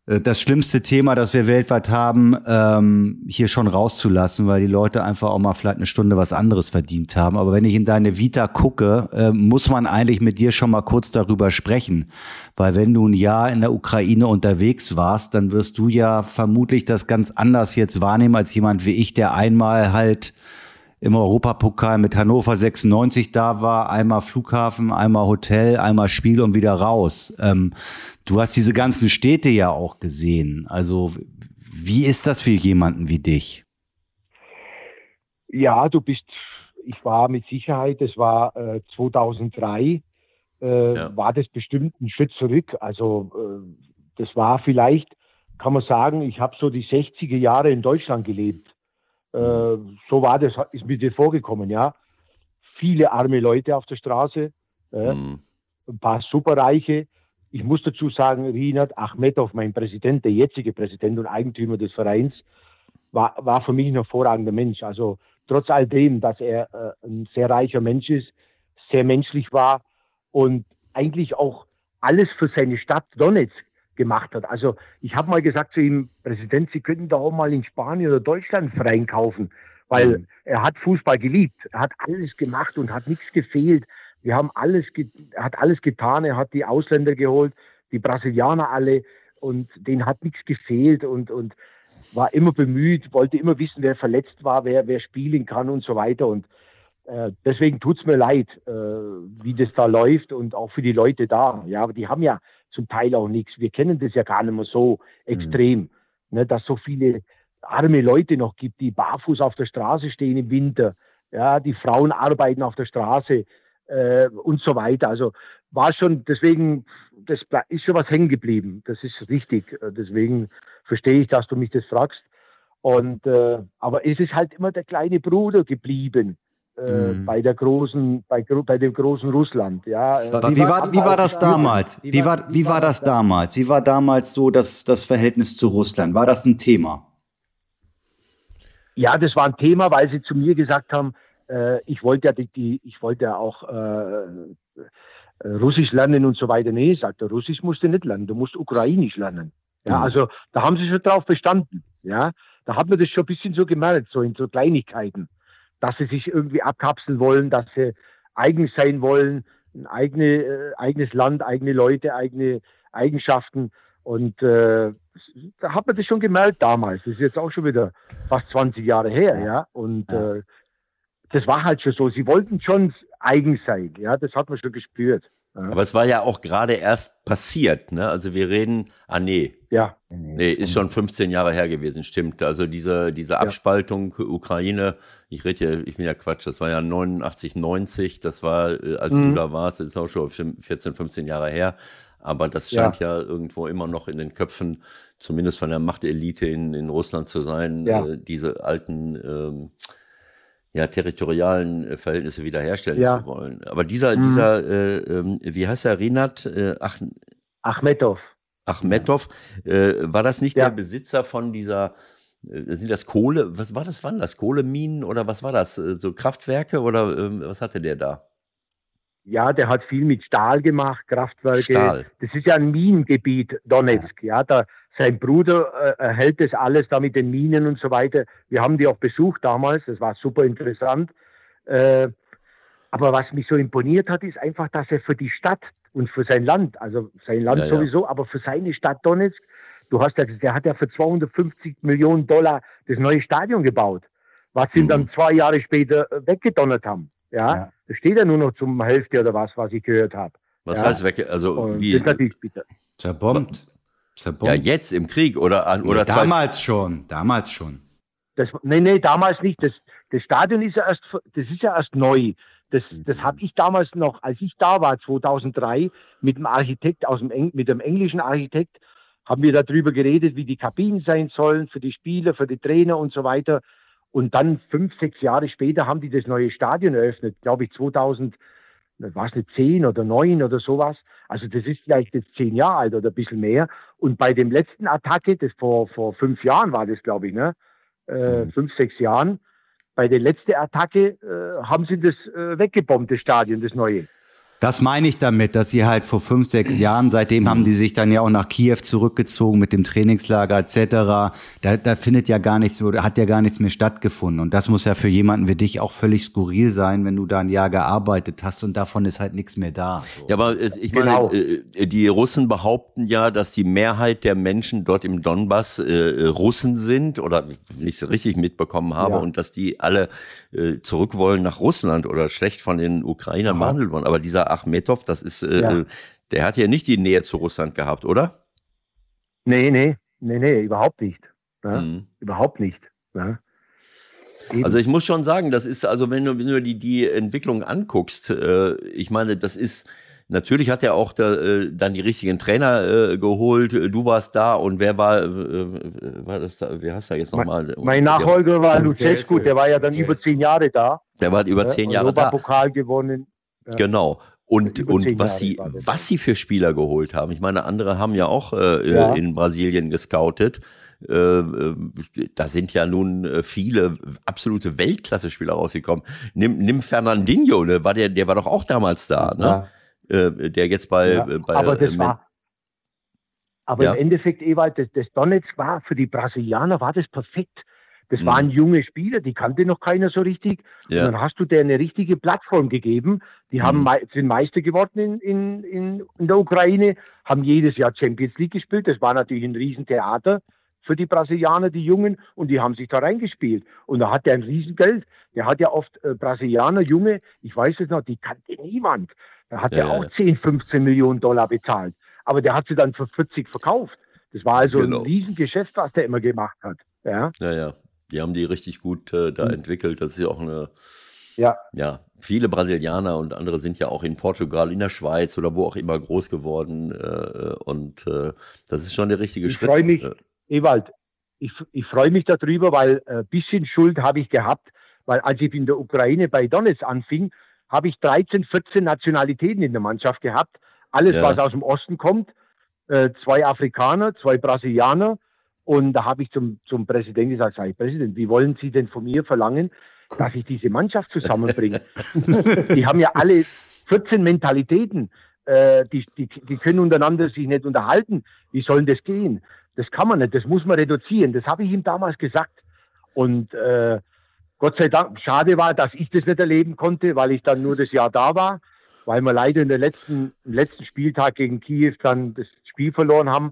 das schlimmste Thema, das wir weltweit haben, ähm, hier schon rauszulassen, weil die Leute einfach auch mal vielleicht eine Stunde was anderes verdient haben. Aber wenn ich in deine Vita gucke, äh, muss man eigentlich mit dir schon mal kurz darüber sprechen. Weil wenn du ein Jahr in der Ukraine unterwegs warst, dann wirst du ja vermutlich das ganz anders jetzt wahrnehmen als jemand wie ich, der einmal halt im Europapokal mit Hannover 96 da war, einmal Flughafen, einmal Hotel, einmal Spiel und wieder raus. Ähm, du hast diese ganzen Städte ja auch gesehen. Also wie ist das für jemanden wie dich? Ja, du bist, ich war mit Sicherheit, das war äh, 2003, äh, Ja. war das bestimmt ein Schritt zurück. Also äh, das war vielleicht, kann man sagen, ich habe so die 60er Jahre in Deutschland gelebt. Äh, so war das, ist mir das vorgekommen, ja. Viele arme Leute auf der Straße, äh, Mhm. ein paar Superreiche. Ich muss dazu sagen, Rinat Achmedov, mein Präsident, der jetzige Präsident und Eigentümer des Vereins, war, war für mich ein hervorragender Mensch. Also trotz all dem, dass er äh, ein sehr reicher Mensch ist, sehr menschlich war und eigentlich auch alles für seine Stadt Donetsk gemacht hat. Also ich habe mal gesagt zu ihm, Präsident, Sie könnten doch auch mal in Spanien oder Deutschland Verein kaufen, weil mhm. er hat Fußball geliebt, er hat alles gemacht und hat nichts gefehlt. Wir haben alles, er hat alles getan, er hat die Ausländer geholt, die Brasilianer alle und denen hat nichts gefehlt und, und war immer bemüht, wollte immer wissen, wer verletzt war, wer, wer spielen kann und so weiter. Und äh, deswegen tut's mir leid, äh, wie das da läuft und auch für die Leute da. Ja, aber die haben ja zum Teil auch nichts. Wir kennen das ja gar nicht mehr so extrem, mhm. ne, dass so viele arme Leute noch gibt, die barfuß auf der Straße stehen im Winter. Ja, die Frauen arbeiten auf der Straße äh, und so weiter. Also war schon, deswegen, das ist schon was hängen geblieben. Das ist richtig. Äh, deswegen verstehe ich, dass du mich das fragst. Und äh, aber es ist halt immer der kleine Bruder geblieben. Äh, mhm. bei der großen, bei, bei dem großen Russland. Ja. Wie, wie, war, wie war das damals? Wie war, wie war das damals? Wie war damals so das, das Verhältnis zu Russland? War das ein Thema? Ja, das war ein Thema, weil sie zu mir gesagt haben, äh, ich wollte ja die, die, ich wollte ja auch äh, äh, Russisch lernen und so weiter. Nee, sagte Russisch musst du nicht lernen, du musst Ukrainisch lernen. Ja, mhm. also da haben sie schon drauf bestanden. Ja, da hat man das schon ein bisschen so gemerkt, so in so Kleinigkeiten dass sie sich irgendwie abkapseln wollen, dass sie eigen sein wollen, ein eigene, äh, eigenes Land, eigene Leute, eigene Eigenschaften. Und äh, da hat man das schon gemerkt damals. Das ist jetzt auch schon wieder fast 20 Jahre her, ja. Und. Äh, das war halt schon so. Sie wollten schon eigen sein, ja. Das hat man schon gespürt. Aber es war ja auch gerade erst passiert, ne? Also wir reden, ah nee. Ja. Nee, ist schon 15 Jahre her gewesen, stimmt. Also diese, diese Abspaltung ja. Ukraine, ich rede ja, ich bin ja Quatsch, das war ja 89, 90, das war, äh, als mhm. du da warst, das ist auch schon 14, 15 Jahre her. Aber das scheint ja. ja irgendwo immer noch in den Köpfen, zumindest von der Machtelite in, in Russland zu sein, ja. äh, diese alten ähm, ja, territorialen äh, Verhältnisse wiederherstellen ja. zu wollen. Aber dieser, mhm. dieser, äh, äh, wie heißt er, Rinat äh, Ach Achmetov. Achmetov, äh, war das nicht ja. der Besitzer von dieser, äh, sind das Kohle, was war das, wann das? Kohleminen oder was war das? Äh, so Kraftwerke oder äh, was hatte der da? Ja, der hat viel mit Stahl gemacht, Kraftwerke. Stahl. Das ist ja ein Minengebiet, Donetsk. Ja, da sein Bruder äh, erhält das alles da mit den Minen und so weiter. Wir haben die auch besucht damals, das war super interessant. Äh, aber was mich so imponiert hat, ist einfach, dass er für die Stadt und für sein Land, also sein Land ja, sowieso, ja. aber für seine Stadt Donetsk, du hast ja, der hat ja für 250 Millionen Dollar das neue Stadion gebaut, was sie mhm. dann zwei Jahre später äh, weggedonnert haben. Ja, ja. das steht ja nur noch zum Hälfte oder was, was ich gehört habe. Was ja? heißt weg? Also und wie? Das ist natürlich bitter. Zerbombt. Zerbombt. Ja, jetzt im Krieg oder an oder nee, damals schon, damals schon. Das, nee, nee, damals nicht. Das, das Stadion ist ja erst, das ist ja erst neu. Das, das habe ich damals noch, als ich da war, 2003, mit dem Architekt aus dem, mit dem englischen Architekt, haben wir darüber geredet, wie die Kabinen sein sollen für die Spieler, für die Trainer und so weiter. Und dann fünf, sechs Jahre später haben die das neue Stadion eröffnet, glaube ich 2000, war es nicht zehn oder neun oder sowas. Also das ist vielleicht jetzt zehn Jahre alt oder ein bisschen mehr. Und bei dem letzten Attacke, das vor, vor fünf Jahren war das, glaube ich, ne? Äh, mhm. fünf, sechs Jahren, bei der letzten Attacke äh, haben sie das äh, weggebombt, das Stadion, das neue. Das meine ich damit, dass sie halt vor fünf, sechs Jahren, seitdem haben die sich dann ja auch nach Kiew zurückgezogen mit dem Trainingslager etc. Da, da findet ja gar nichts oder hat ja gar nichts mehr stattgefunden. Und das muss ja für jemanden wie dich auch völlig skurril sein, wenn du da ein Jahr gearbeitet hast und davon ist halt nichts mehr da. So. Ja, aber ich meine, genau. Äh, die Russen behaupten ja, dass die Mehrheit der Menschen dort im Donbass äh, Russen sind oder nicht so richtig mitbekommen habe ja. und dass die alle äh, zurück wollen nach Russland oder schlecht von den Ukrainern behandelt wurden. Aber dieser Achmetov, das ist, äh, ja. der hat ja nicht die Nähe zu Russland gehabt, oder? Nee, nee, nee, nee, überhaupt nicht. Ja, mhm. Überhaupt nicht. Ja. Also ich muss schon sagen, das ist, also wenn du, wenn du die, die Entwicklung anguckst, äh, ich meine, das ist, natürlich hat er auch da, äh, dann die richtigen Trainer äh, geholt. Du warst da und wer war, äh, war das da, wer hast du jetzt nochmal? Mein, mein Nachfolger war Lucescu, der war ja dann über zehn Jahre da. Der war über zehn Jahre da. Pokal gewonnen. Ja. Genau. Und, und was sie, was sie für Spieler geholt haben. Ich meine, andere haben ja auch äh, ja. in Brasilien gescoutet. Äh, äh, da sind ja nun äh, viele absolute Weltklasse-Spieler rausgekommen. Nimm, nimm Fernandinho, ne? war der, der war doch auch damals da, ne? Ja. Äh, der jetzt bei, ja. bei aber das war, Aber im Endeffekt, Ewald, das, das Donetsk war für die Brasilianer war das perfekt. Das Mhm. waren junge Spieler, die kannte noch keiner so richtig. Ja. Und dann hast du denen eine richtige Plattform gegeben. Die haben Mhm. sind Meister geworden in, in, in, in der Ukraine, haben jedes Jahr Champions League gespielt. Das war natürlich ein Riesentheater für die Brasilianer, die Jungen, und die haben sich da reingespielt. Und da hat der ein Riesengeld. Der hat ja oft äh, Brasilianer, Junge, ich weiß es noch, die kannte niemand. Da hat Ja, er ja. auch 10, 15 Millionen Dollar bezahlt. Aber der hat sie dann für 40 verkauft. Das war also Genau. ein Riesengeschäft, was der immer gemacht hat. Ja, Ja, ja. Die haben die richtig gut äh, da Mhm. entwickelt. Das ist ja auch eine, ja. ja, viele Brasilianer und andere sind ja auch in Portugal, in der Schweiz oder wo auch immer groß geworden. Äh, und äh, das ist schon der richtige Ich Schritt. freu mich. Äh, Ewald, ich, ich freue mich darüber, weil ein äh, bisschen Schuld habe ich gehabt, weil als ich in der Ukraine bei Donetsk anfing, habe ich 13, 14 Nationalitäten in der Mannschaft gehabt. Alles, Ja. was aus dem Osten kommt, äh, zwei Afrikaner, zwei Brasilianer. Und da habe ich zum, zum Präsidenten gesagt, sag ich, Präsident, wie wollen Sie denn von mir verlangen, dass ich diese Mannschaft zusammenbringe? die haben ja alle 14 Mentalitäten. Äh, die, die, die können untereinander sich nicht unterhalten. Wie soll das gehen? Das kann man nicht, das muss man reduzieren. Das habe ich ihm damals gesagt. Und äh, Gott sei Dank, schade war, dass ich das nicht erleben konnte, weil ich dann nur das Jahr da war, weil wir leider in der letzten, im letzten Spieltag gegen Kiew dann das Spiel verloren haben.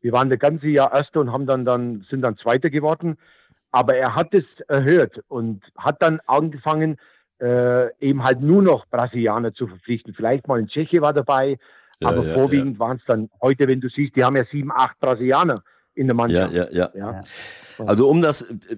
Wir waren das ganze Jahr Erster und haben dann, dann, sind dann Zweiter geworden. Aber er hat es erhört und hat dann angefangen, äh, eben halt nur noch Brasilianer zu verpflichten. Vielleicht mal ein Tscheche war dabei, Ja, aber ja, vorwiegend waren es dann heute, wenn du siehst, die haben ja sieben, acht Brasilianer in der ja, Mannschaft. ja, ja. Ja. Also um das, äh,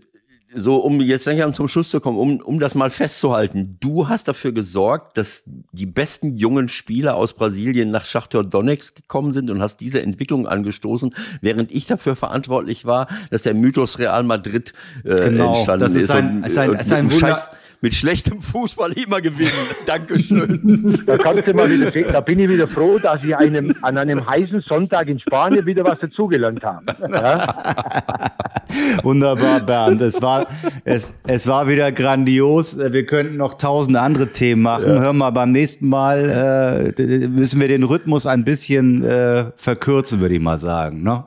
so um jetzt langsam zum Schluss zu kommen, um, um das mal festzuhalten, du hast dafür gesorgt, dass die besten jungen Spieler aus Brasilien nach Schachtor Donetsk gekommen sind und hast diese Entwicklung angestoßen, während ich dafür verantwortlich war, dass der Mythos Real Madrid äh, Genau, entstanden das ist ist. ein- und, ist ein- äh, ist ein mit, Scheiß, mit schlechtem Fußball immer gewinnen. Dankeschön. Da kannst du mal wieder sehen, da bin ich wieder froh, dass ich einem, an einem heißen Sonntag in Spanien wieder was dazugelernt habe. Ja? Wunderbar, Bernd. Es war, es, es war wieder grandios. Wir könnten noch tausend andere Themen machen. Hör mal, beim nächsten Mal äh, müssen wir den Rhythmus ein bisschen äh, verkürzen, würde ich mal sagen. Ne?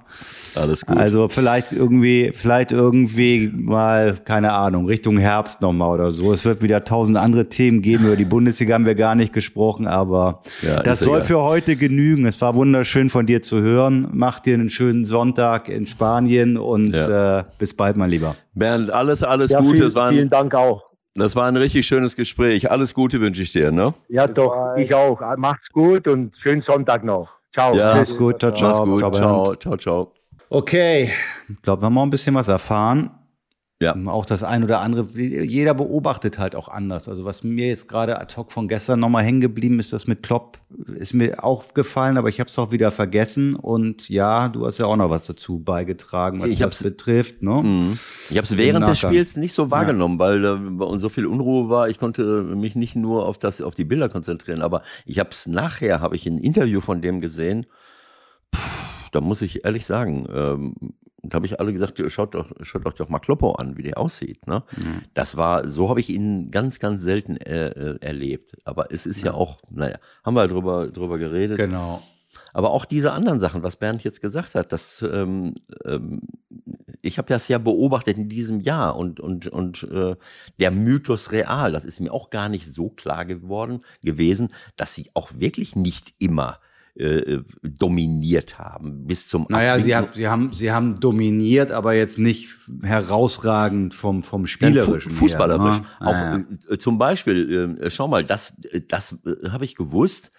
Alles gut. Also vielleicht irgendwie, vielleicht irgendwie mal, keine Ahnung, Richtung Herbst nochmal oder so. Es wird wieder tausend andere Themen geben. Über die Bundesliga haben wir gar nicht gesprochen, aber Ja, das soll egal. für heute genügen. Es war wunderschön von dir zu hören. Mach dir einen schönen Sonntag in Spanien und Ja. äh, bis bald, mein Lieber. Bernd, alles, alles Ja, Gute. vielen, vielen Dank auch. das war ein richtig schönes Gespräch. Alles Gute wünsche ich dir, ne? Ja, doch, ich auch. Macht's gut und schönen Sonntag noch. Ciao. Ja. Mach's gut, ciao, ciao. Mach's gut. Bernd. Ciao, ciao, ciao. Okay, ich glaube, wir haben auch ein bisschen was erfahren. Ja. Auch das ein oder andere, jeder beobachtet halt auch anders. Also was mir jetzt gerade ad hoc von gestern nochmal hängen geblieben ist, das mit Klopp, ist mir auch gefallen, aber ich habe es auch wieder vergessen. Und ja, du hast ja auch noch was dazu beigetragen, was Ich das betrifft. Ne? Mhm. Ich habe es während des. Spiels nicht so wahrgenommen, weil äh, bei uns so viel Unruhe war. Ich konnte mich nicht nur auf das, auf die Bilder konzentrieren, aber ich habe es nachher, habe ich ein Interview von dem gesehen. Puh, da muss ich ehrlich sagen, ähm, da habe ich alle gesagt, schaut doch, schaut euch doch mal Kloppo an, wie der aussieht. Ne? Das war, so habe ich ihn ganz, ganz selten äh, äh, erlebt. Aber es ist ja, auch, naja, haben wir drüber, drüber geredet. Genau. Aber auch diese anderen Sachen, was Bernd jetzt gesagt hat, das, ähm, ähm, ich habe das ja beobachtet in diesem Jahr und, und, und äh, der Mythos real, das ist mir auch gar nicht so klar geworden gewesen, dass sie auch wirklich nicht immer äh, dominiert haben bis zum Naja, sie, Abwinken. hat, sie, haben, sie haben dominiert, aber jetzt nicht herausragend vom, vom Spielerischen. fu fußballerisch. her, ne? Auch Ja, ja. äh, zum Beispiel, äh, schau mal, das, das äh, habe ich gewusst.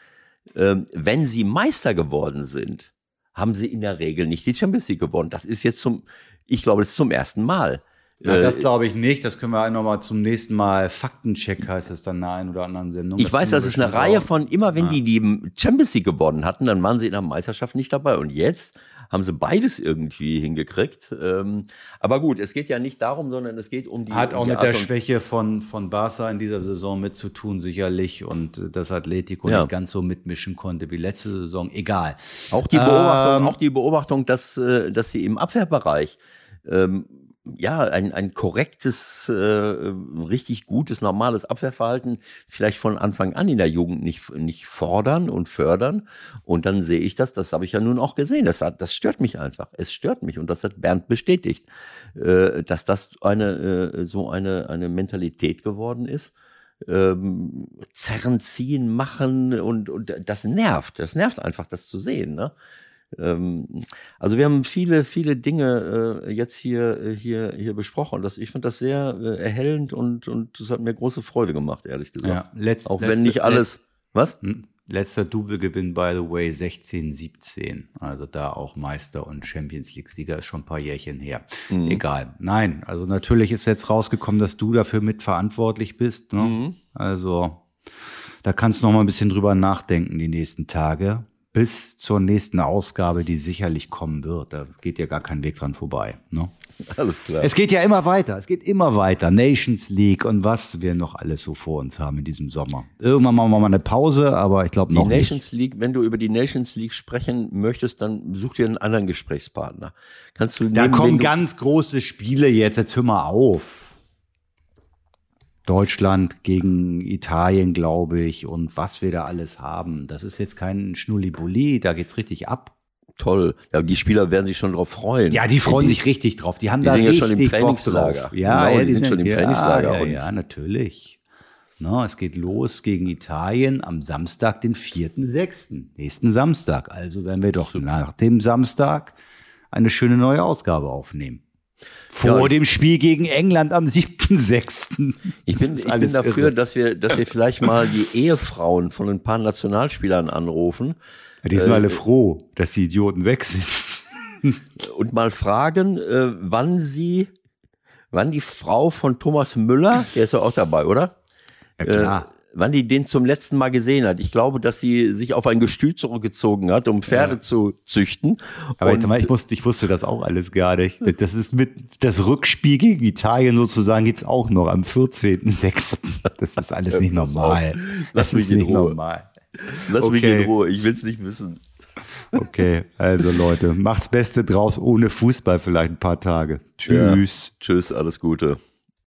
ähm, wenn sie Meister geworden sind, haben sie in der Regel nicht die Champions League gewonnen. Das ist jetzt zum, ich glaube, das ist zum ersten Mal. Ja, Äh, das glaube ich nicht. Das können wir nochmal zum nächsten Mal. Faktencheck heißt es dann in der einen oder anderen Sendung. ich weiß, können das ist eine Reihe von, immer wenn Ja. die die Champions League gewonnen hatten, dann waren sie in der Meisterschaft nicht dabei. Und jetzt haben sie beides irgendwie hingekriegt. Ähm, aber gut, es geht ja nicht darum, sondern es geht um die. Hat auch um die mit der Art und- Schwäche von, von Barca in dieser Saison mit zu tun, sicherlich. Und dass Atletico Ja. nicht ganz so mitmischen konnte wie letzte Saison. Egal. Auch die Beobachtung, Ähm, auch die Beobachtung, dass, äh, dass sie im Abwehrbereich ähm, ja, ein, ein korrektes, äh, richtig gutes, normales Abwehrverhalten vielleicht von Anfang an in der Jugend nicht, nicht fordern und fördern. Und dann sehe ich das, das habe ich ja nun auch gesehen. Das, hat, das stört mich einfach. Es stört mich und das hat Bernd bestätigt, äh, dass das eine, äh, so eine, eine Mentalität geworden ist. Ähm, zerren, ziehen, machen und, und das nervt. Das nervt einfach, das zu sehen. Ne? Ähm, also wir haben viele, viele Dinge äh, jetzt hier, äh, hier, hier besprochen. Das, ich fand das sehr äh, erhellend und, und das hat mir große Freude gemacht, ehrlich gesagt. Ja, letzt, Auch wenn nicht alles. Letzt, was? Hm? Letzter Doublegewinn, by the way, 16-17. Also da auch Meister und Champions League-Sieger ist schon ein paar Jährchen her. Mhm. Egal. Nein, also natürlich ist jetzt rausgekommen, dass du dafür mitverantwortlich bist. Ne? Mhm. Also da kannst du noch mal ein bisschen drüber nachdenken die nächsten Tage bis zur nächsten Ausgabe, die sicherlich kommen wird. Da geht ja gar kein Weg dran vorbei. Ne? Alles klar. Es geht ja immer weiter. Es geht immer weiter. Nations League und was wir noch alles so vor uns haben in diesem Sommer. Irgendwann machen wir mal eine Pause, aber ich glaube noch die Nations nicht. League, wenn du über die Nations League sprechen möchtest, dann such dir einen anderen Gesprächspartner. Kannst du Da kommen ganz große Spiele jetzt. Jetzt hör mal auf. Deutschland gegen Italien, glaube ich, und was wir da alles haben. Das ist jetzt kein Schnullibulli, da geht's richtig ab. Toll. Ja, die Spieler werden sich schon drauf freuen. Ja, die freuen die, sich richtig drauf. Die haben die da sind ja schon im Trainingslager. Ja, genau, ja, die, sind, schon im ja, Trainingslager. Ja, ja, natürlich. No, es geht los gegen Italien am Samstag, den 4.6., nächsten Samstag. Also werden wir doch nach dem Samstag eine schöne neue Ausgabe aufnehmen. Vor ja, dem Spiel gegen England am 7.6. Ich bin, ich bin dafür, dass wir, dass wir vielleicht mal die Ehefrauen von ein paar Nationalspielern anrufen. Ja, die sind äh, alle froh, dass die Idioten weg sind. Und mal fragen, äh, wann sie, wann die Frau von Thomas Müller, der ist ja auch dabei, oder? Ja, klar. Äh, wann die den zum letzten Mal gesehen hat. Ich glaube, dass sie sich auf ein Gestüt zurückgezogen hat, um Pferde ja. zu züchten. Aber und ich, wusste, ich wusste das auch alles gar nicht. Das ist mit das Rückspiel gegen Italien sozusagen geht's auch noch am 14.06. Das ist alles nicht normal. Lass das mich in Ruhe. Normal. Lass okay. mich in Ruhe. Ich will's nicht wissen. Okay, also Leute, macht's Beste draus ohne Fußball vielleicht ein paar Tage. Tschüss. Ja. Tschüss, alles Gute.